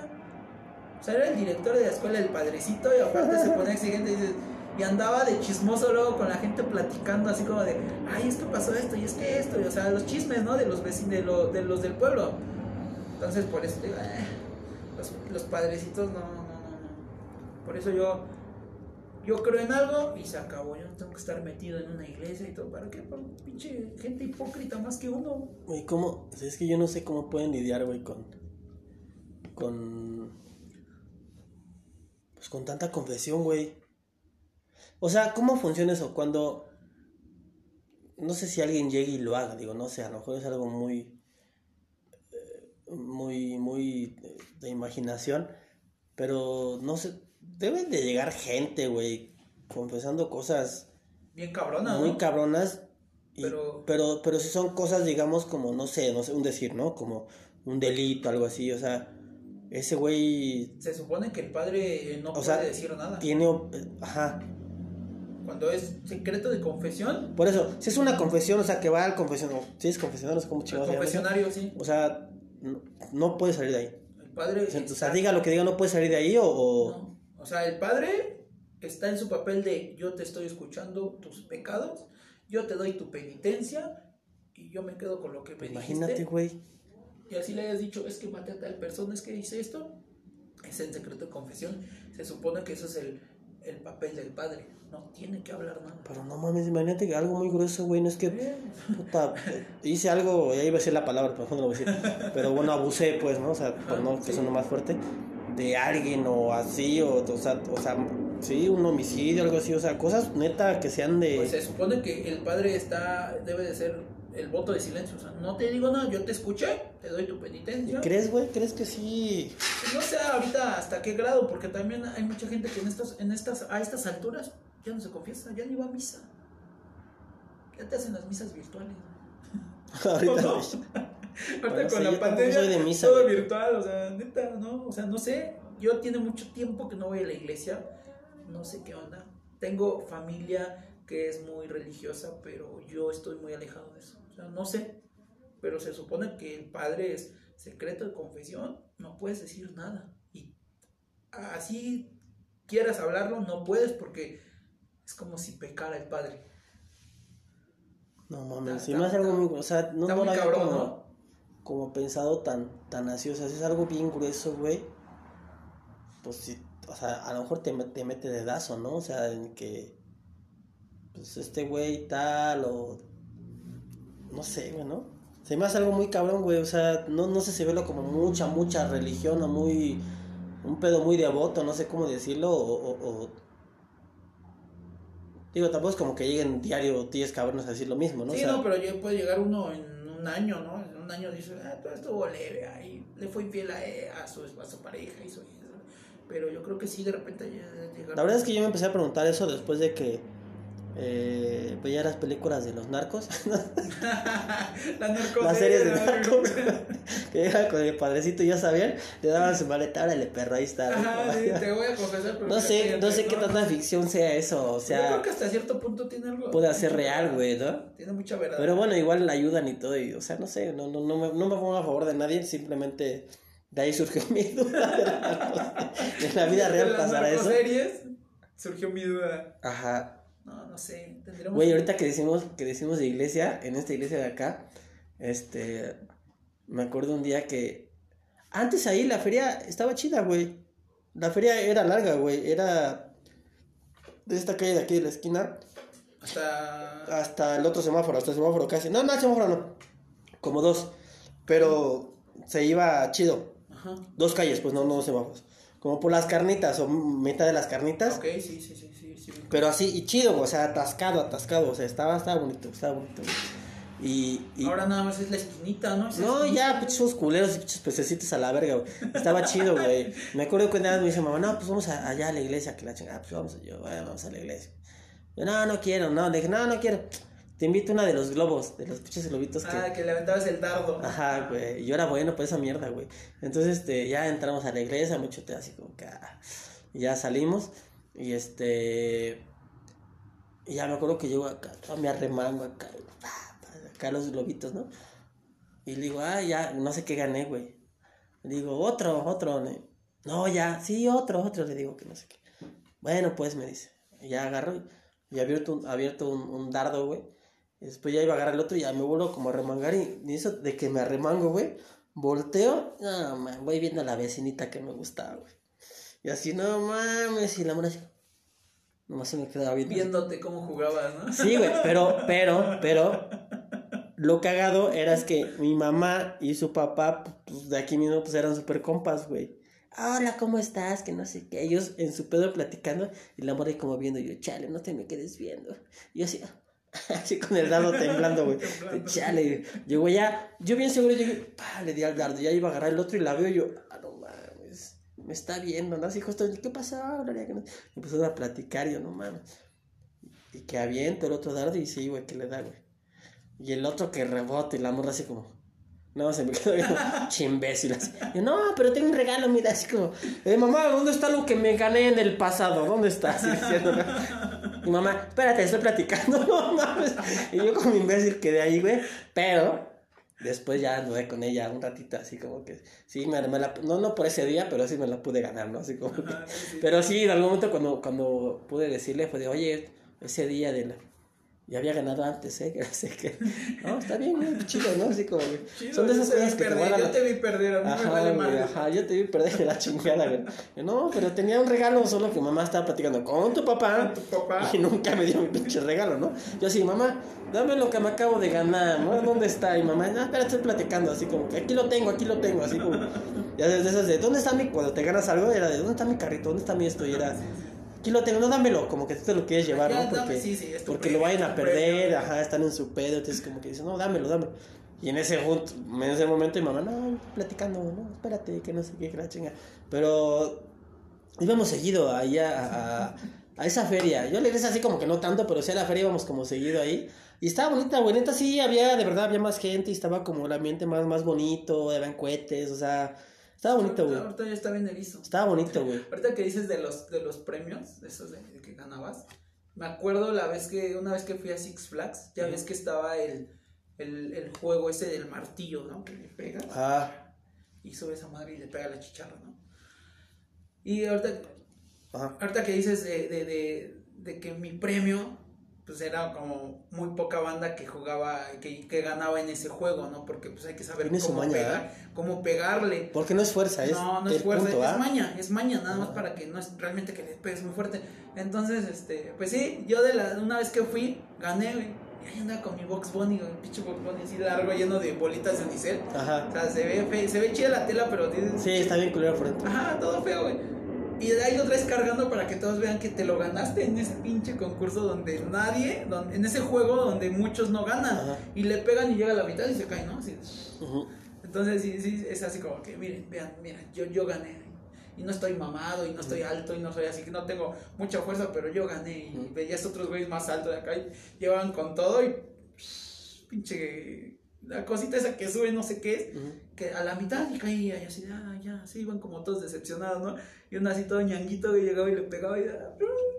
O sea, era el director de la escuela, el padrecito, y aparte se ponía exigente y, dices- y andaba de chismoso luego con la gente platicando así como de, ay, es que pasó esto y es que esto, y, o sea, los chismes, ¿no? De los vecinos, de los del pueblo. Entonces, por eso digo, "Eh, los, los padrecitos, no, no, no, no. Por eso yo, yo creo en algo y se acabó. Yo no tengo que estar metido en una iglesia y todo. ¿Para qué? Para pinche gente hipócrita más que uno. Güey, ¿cómo? Es que yo no sé cómo pueden lidiar, güey, con. con. Pues con tanta confesión, güey. O sea, ¿cómo funciona eso? Cuando. No sé si alguien llegue y lo haga, digo, no sé, a lo mejor es algo muy. eh, muy, muy de, de imaginación, pero no sé, deben de llegar gente, güey, confesando cosas Bien cabrona, muy ¿no? cabronas, y- Pero- pero... pero si son cosas, digamos, como, no sé, no sé, un decir, ¿no? Como un delito, algo así, o sea, ese güey Se supone que el padre eh, no O puede sea, decir nada. tiene, op- ajá, Cuando es secreto de confesión, por eso, si es una confesión, o sea, que va al confesionario, si es confesionario, cómo el chingados confesionario, sí. o sea, no, no puede salir de ahí. El padre. O sea, diga lo que diga, no puede salir de ahí o... o- No. O sea, el padre está en su papel de yo te estoy escuchando tus pecados, yo te doy tu penitencia y yo me quedo con lo que me Imagínate, dijiste. güey. Y así le hayas dicho, es que maté a tal persona, es que hice esto. Es en secreto de confesión. Se supone que eso es el, el papel del padre. No tiene que hablar nada. Pero no mames, imagínate que algo muy grueso, güey. No es que, Eh, puta, hice algo, ya iba a decir la palabra, pero no lo voy a decir. Pero bueno, abusé, pues, ¿no? O sea, por no que Sí. más fuerte, de alguien o así, o, o sea, o sea, sí, un homicidio, algo así. O sea, cosas neta que sean de. Pues se supone que el padre está, debe de ser el voto de silencio. O sea, no te digo nada, yo te escuché, te doy tu penitencia. ¿Crees, güey? ¿Crees que sí? No sé ahorita hasta qué grado, porque también hay mucha gente que en estas, en estas, a estas alturas ya no se confiesa, ya ni va a misa. Ya te hacen las misas virtuales. Ahorita. Ahorita con la pandemia, misa, todo güey. virtual, o sea, neta, ¿no? O sea, no sé, yo tiene mucho tiempo que no voy a la iglesia, no sé qué onda. Tengo familia que es muy religiosa, pero yo estoy muy alejado de eso. O sea, no sé, pero se supone que el padre es secreto de confesión, no puedes decir nada. Y así quieras hablarlo, no puedes porque es como si pecara el padre. No mames, si me hace algo muy. O sea, no, está no muy cabrón, como, ¿no? Como pensado tan, tan así. O sea, si es algo bien grueso, güey. Pues sí, o sea, a lo mejor te, te mete dedazo, ¿no? O sea, en que. Pues este güey tal, o. No sé, güey, ¿no? Se me hace algo muy cabrón, güey. O sea, no, no sé si verlo como mucha, mucha religión o muy. Un pedo muy devoto, no sé cómo decirlo, o. o- o- Digo, tampoco es como que lleguen diario 10 cabrones a decir lo mismo, ¿no? O Sí, sea, no, pero puede llegar uno en un año, ¿no? En un año dice, ah, todo estuvo leve, ahí le fue infiel a, eh, a, su, a su pareja, hizo eso. Pero yo creo que sí, de repente ya llegar. La verdad es que yo me empecé a preguntar eso después de que eh, veía las películas de los narcos, la narcoserie, las series de narcos, que llegaba con el padrecito, ya sabían, le daban su maleta, órale perro, ahí está. Ajá, sí, te voy a confesar, pero No sé, no sé qué tanta ficción sea eso, o yo sea, creo que hasta cierto punto tiene algo. puede ser mucha real, güey, ¿no? Tiene mucha verdad. Pero bueno, igual la ayudan y todo, y, o sea, no sé, no, no, no, me, no me pongo a favor de nadie, simplemente de ahí surgió mi duda de la, vida real las pasará eso. narcoseries, surgió mi duda. Ajá, No, no sé, tendremos. Güey, ahorita que decimos, que decimos de iglesia, en esta iglesia de acá, este, me acuerdo un día que, antes ahí la feria estaba chida, güey. La feria era larga, güey, era de esta calle de aquí de la esquina Hasta. hasta el otro semáforo, hasta el semáforo casi. No, no, el semáforo no, como dos, pero se iba chido. Ajá. Dos calles, pues no, no dos semáforos. Como por las carnitas o mitad de las carnitas. Ok, sí, sí, sí, sí. sí. Pero así, y chido, o sea, atascado, atascado, o sea, estaba, estaba bonito, estaba bonito. güey. Y, y Ahora nada más es la esquinita, ¿no? No, esquinita. ya, pinches culeros y pinches pececitos a la verga, güey. Estaba chido, güey. Me acuerdo que una vez me dice mamá, no, pues vamos a- allá a la iglesia, que la chingada, pues vamos, yo, "Bueno, vamos a la iglesia. Yo, no, no quiero, no, le dije, no, no quiero. Te invito a una de los globos, de los pinches globitos que... Ah, que le aventabas el dardo. Ajá, güey. Y yo era bueno por esa mierda, güey. Entonces, este, ya entramos a la iglesia, me chuté así como que. ah, ya salimos. Y este. Y ya me acuerdo que llego acá, me arremango acá. Acá los globitos, ¿no? Y le digo, ah, ya, no sé qué gané, güey. Le digo, otro, otro. No, ya, sí, otro, otro. Le digo que no sé qué. Bueno, pues me dice. Y ya agarro y abierto abierto un, un dardo, güey. Y después ya iba a agarrar el otro y ya me vuelvo como a remangar. Y, y eso de que me arremango, güey. Volteo. No, man, voy viendo a la vecinita que me gustaba, güey. Y así, no mames. Y la mona así. Nomás se me quedaba viendo. así. Viéndote cómo jugabas, ¿no? Sí, güey, pero, pero, pero, lo cagado era es que mi mamá y su papá, pues de aquí mismo, pues eran súper compas, güey. Hola, ¿cómo estás? Que no sé qué. Ellos en su pedo platicando y la morra ahí como viendo. Y yo, chale, no te me quedes viendo. Y yo así, Así con el dardo temblando, güey. Chale. Yo, güey, ya. Yo bien seguro, yo pa, le di al dardo. Ya iba a agarrar el otro y la veo y yo, ah, no mames. Me está viendo, ¿no? Así justo, ¿qué? Que no- Empezaron a platicar y yo, no mames. Y que aviento el otro dardo y sí, güey, que le da, güey. Y el otro que rebota y la morra así como. No, se me quedó viendo, chimbécil. así. Yo, no, pero tengo un regalo, mira, así como, eh, mamá, ¿dónde está lo que me gané en el pasado? ¿Dónde está? Así diciendo, y mamá, espérate, estoy platicando, no mames. Y yo como imbécil quedé ahí, güey. Pero después ya anduve con ella un ratito, así como que, sí, me, me la, no, no por ese día, pero sí me la pude ganar, ¿no? Así como que, Ah, sí. pero sí, en algún momento cuando, cuando pude decirle, fue de, oye, ese día de la... Ya había ganado antes, ¿eh? Que no está bien, chido, ¿no? Así como. Chido, Son de yo esas te vi cosas que te perder, guardan Yo la- te vi perder, a mí me Ajá, vale güey, madre. ajá, yo te vi perder de la chingada, güey. Yo, No, pero tenía un regalo, solo que mamá estaba platicando con tu papá. Con tu papá. Y nunca me dio mi pinche regalo, ¿no? Yo así, mamá, dame lo que me acabo de ganar, ¿no? ¿Dónde está? Y mamá, no, espera, estoy platicando, así como que aquí lo tengo, aquí lo tengo, así como. Ya desde esas de, ¿dónde está mi. Cuando te ganas algo, era de, ¿dónde está mi carrito? ¿Dónde está mi esto? Y era. Aquí lo tengo, no dámelo, como que tú te lo quieres llevar, ¿no? Porque, sí, sí, porque lo premio, vayan es a perder, premio. ajá, están en su pedo, entonces como que dicen, no, dámelo, dámelo. Y en ese, punto, en ese momento mi mamá, no, platicando, no, espérate, que no sé qué, que la chinga. Pero íbamos seguido ahí a, a, esa feria. Yo le dije así como que no tanto, pero sí a la feria íbamos como seguido ahí. Y estaba bonita, güey, neta sí, había, de verdad, había más gente y estaba como el ambiente más, más bonito, habían cohetes, o sea, estaba bonito, güey. Ahorita ya está bien erizo. Estaba bonito, güey. Ahorita que dices de los, de los premios, de esos de, de que ganabas, me acuerdo la vez que, una vez que fui a Six Flags, ya ves que estaba el, el, el juego ese del martillo, ¿no? Que le pegas Ah, y sube esa madre y le pega la chicharra, ¿no? Y ahorita, ajá. ahorita que dices de, de, de, de que mi premio, pues era como muy poca banda que jugaba, que, que ganaba en ese juego, ¿no? Porque pues hay que saber cómo, maña, pegar, cómo pegarle. Porque no es fuerza, es. No, no el es fuerza, punto, es ¿ah? maña, es maña, nada más para que no es realmente que le pegues muy fuerte. Entonces, este, pues sí, yo de la una vez que fui, gané, güey. Y ahí andaba con mi Box Bunny, güey, pinche Box Bunny así largo, lleno de bolitas de unicel. Ajá. O sea, se ve fe- se ve chida la tela, pero tiene- Sí, está bien culero por dentro. Ajá, todo feo, güey. Y de ahí lo traes cargando para que todos vean que te lo ganaste en ese pinche concurso donde nadie, donde, en ese juego donde muchos no ganan. Ajá. Y le pegan y llega a la mitad y se cae, ¿no? Así, entonces sí, sí, es así como que, miren, vean, miren, yo, yo gané. Y no estoy mamado, y no estoy alto, y no soy así, que no tengo mucha fuerza, pero yo gané. Y veías otros güeyes más altos de acá y llevaban con todo y pinche la cosita esa que sube, no sé qué es, que a la mitad y caía y así, ah, ya, sí, iban como todos decepcionados, ¿no? Y uno así todo ñanguito que llegaba y le pegaba y ah,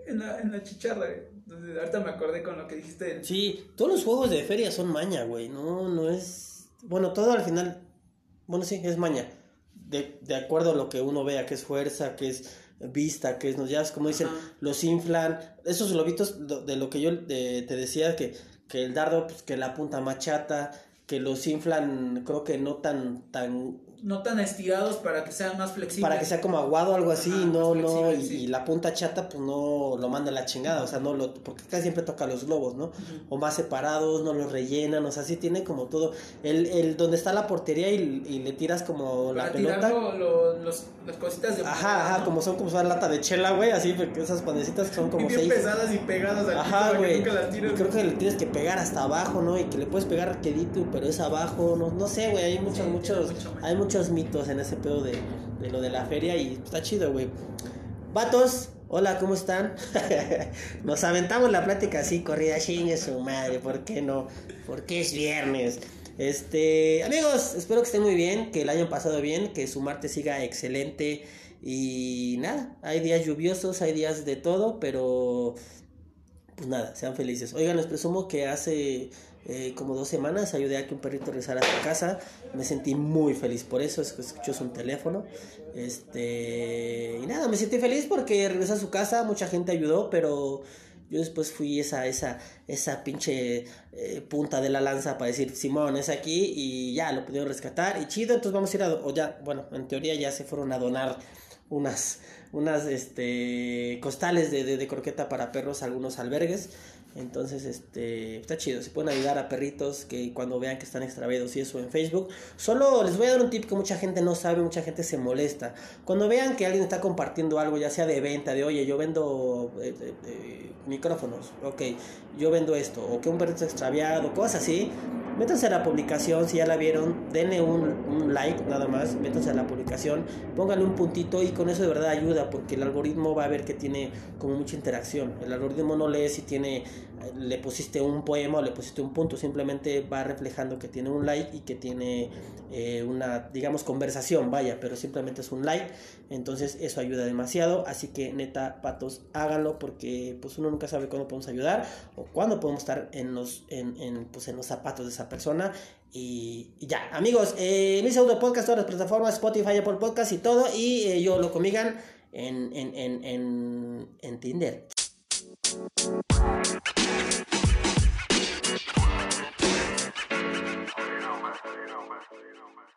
en la, en la chicharra, güey. Entonces, ahorita me acordé con lo que dijiste Sí, todos los juegos de feria son maña, güey. No, no es. Bueno, todo al final. Bueno, sí, es maña. De, de acuerdo a lo que uno vea, que es fuerza, que es vista, que es. no, Ya es como dicen, Ajá. los inflan. Esos globitos lo- de lo que yo eh, te decía, que, que el dardo, pues que la punta machata, que los inflan, creo que no tan. tan no tan estirados para que sean más flexibles. para que sea como aguado algo así, Ajá, no, no, y, sí. y la punta chata pues no lo manda a la chingada, o sea, no lo, porque casi siempre toca los globos, ¿no? O más separados, no los rellenan, o sea, sí tiene como todo, el, el donde está la portería y, y le tiras como la pelota. tirar lo- lo- los, las cositas de Ajá, ajá, ¿no? como son como una lata de chela, güey, así, porque esas panecitas son como Y bien seis. pesadas y pegadas al Ajá, que güey. creo que le tienes que pegar hasta abajo, ¿no? Y que le puedes pegar quedito, pero es abajo, no, no sé, güey. Hay muchos, Sí, muchos, mucho, hay muchos mitos en ese pedo de, de lo de la feria y está chido, güey. Vatos, hola, ¿cómo están? Nos aventamos la plática así, corrida, chingue su madre, ¿por qué no? Porque es viernes. Este, amigos, espero que estén muy bien, que la hayan pasado bien, que su martes siga excelente y nada, hay días lluviosos, hay días de todo, pero pues nada, sean felices. Oigan, les presumo que hace eh, como dos semanas ayudé a que un perrito regresara a su casa. Me sentí muy feliz por eso, escuchó su teléfono. Este, y nada, me sentí feliz porque regresó a su casa, mucha gente ayudó, pero yo después fui esa, esa, esa pinche eh, punta de la lanza para decir, Simón, es aquí y ya, lo pudieron rescatar y chido, entonces vamos a ir a, o ya, bueno, en teoría ya se fueron a donar unas, unas, este, costales de, de, de croqueta para perros a algunos albergues. Entonces, este, está chido. Se pueden ayudar a perritos que cuando vean que están extraviados y eso en Facebook. Solo les voy a dar un tip que mucha gente no sabe, mucha gente se molesta. Cuando vean que alguien está compartiendo algo, ya sea de venta, de oye, yo vendo eh, eh, eh, micrófonos, ok, yo vendo esto, o que un perrito extraviado, cosas así métanse a la publicación, si ya la vieron, denle un, like nada más, métanse a la publicación, pónganle un puntito y con eso de verdad ayuda porque el algoritmo va a ver que tiene como mucha interacción. El algoritmo no lee si tiene, le pusiste un poema o le pusiste un punto, simplemente va reflejando que tiene un like y que tiene eh, una, digamos, conversación, vaya, pero simplemente es un like, entonces eso ayuda demasiado, así que neta, patos, háganlo porque pues uno nunca sabe cuándo podemos ayudar o cuándo podemos estar en los, en, en, pues, en los zapatos de esa persona. Y, ya, amigos, eh, mi podcast, todas las plataformas, Spotify, Apple Podcast y todo. Y eh, yo lo comigan en, en, en, en, You know, man. You.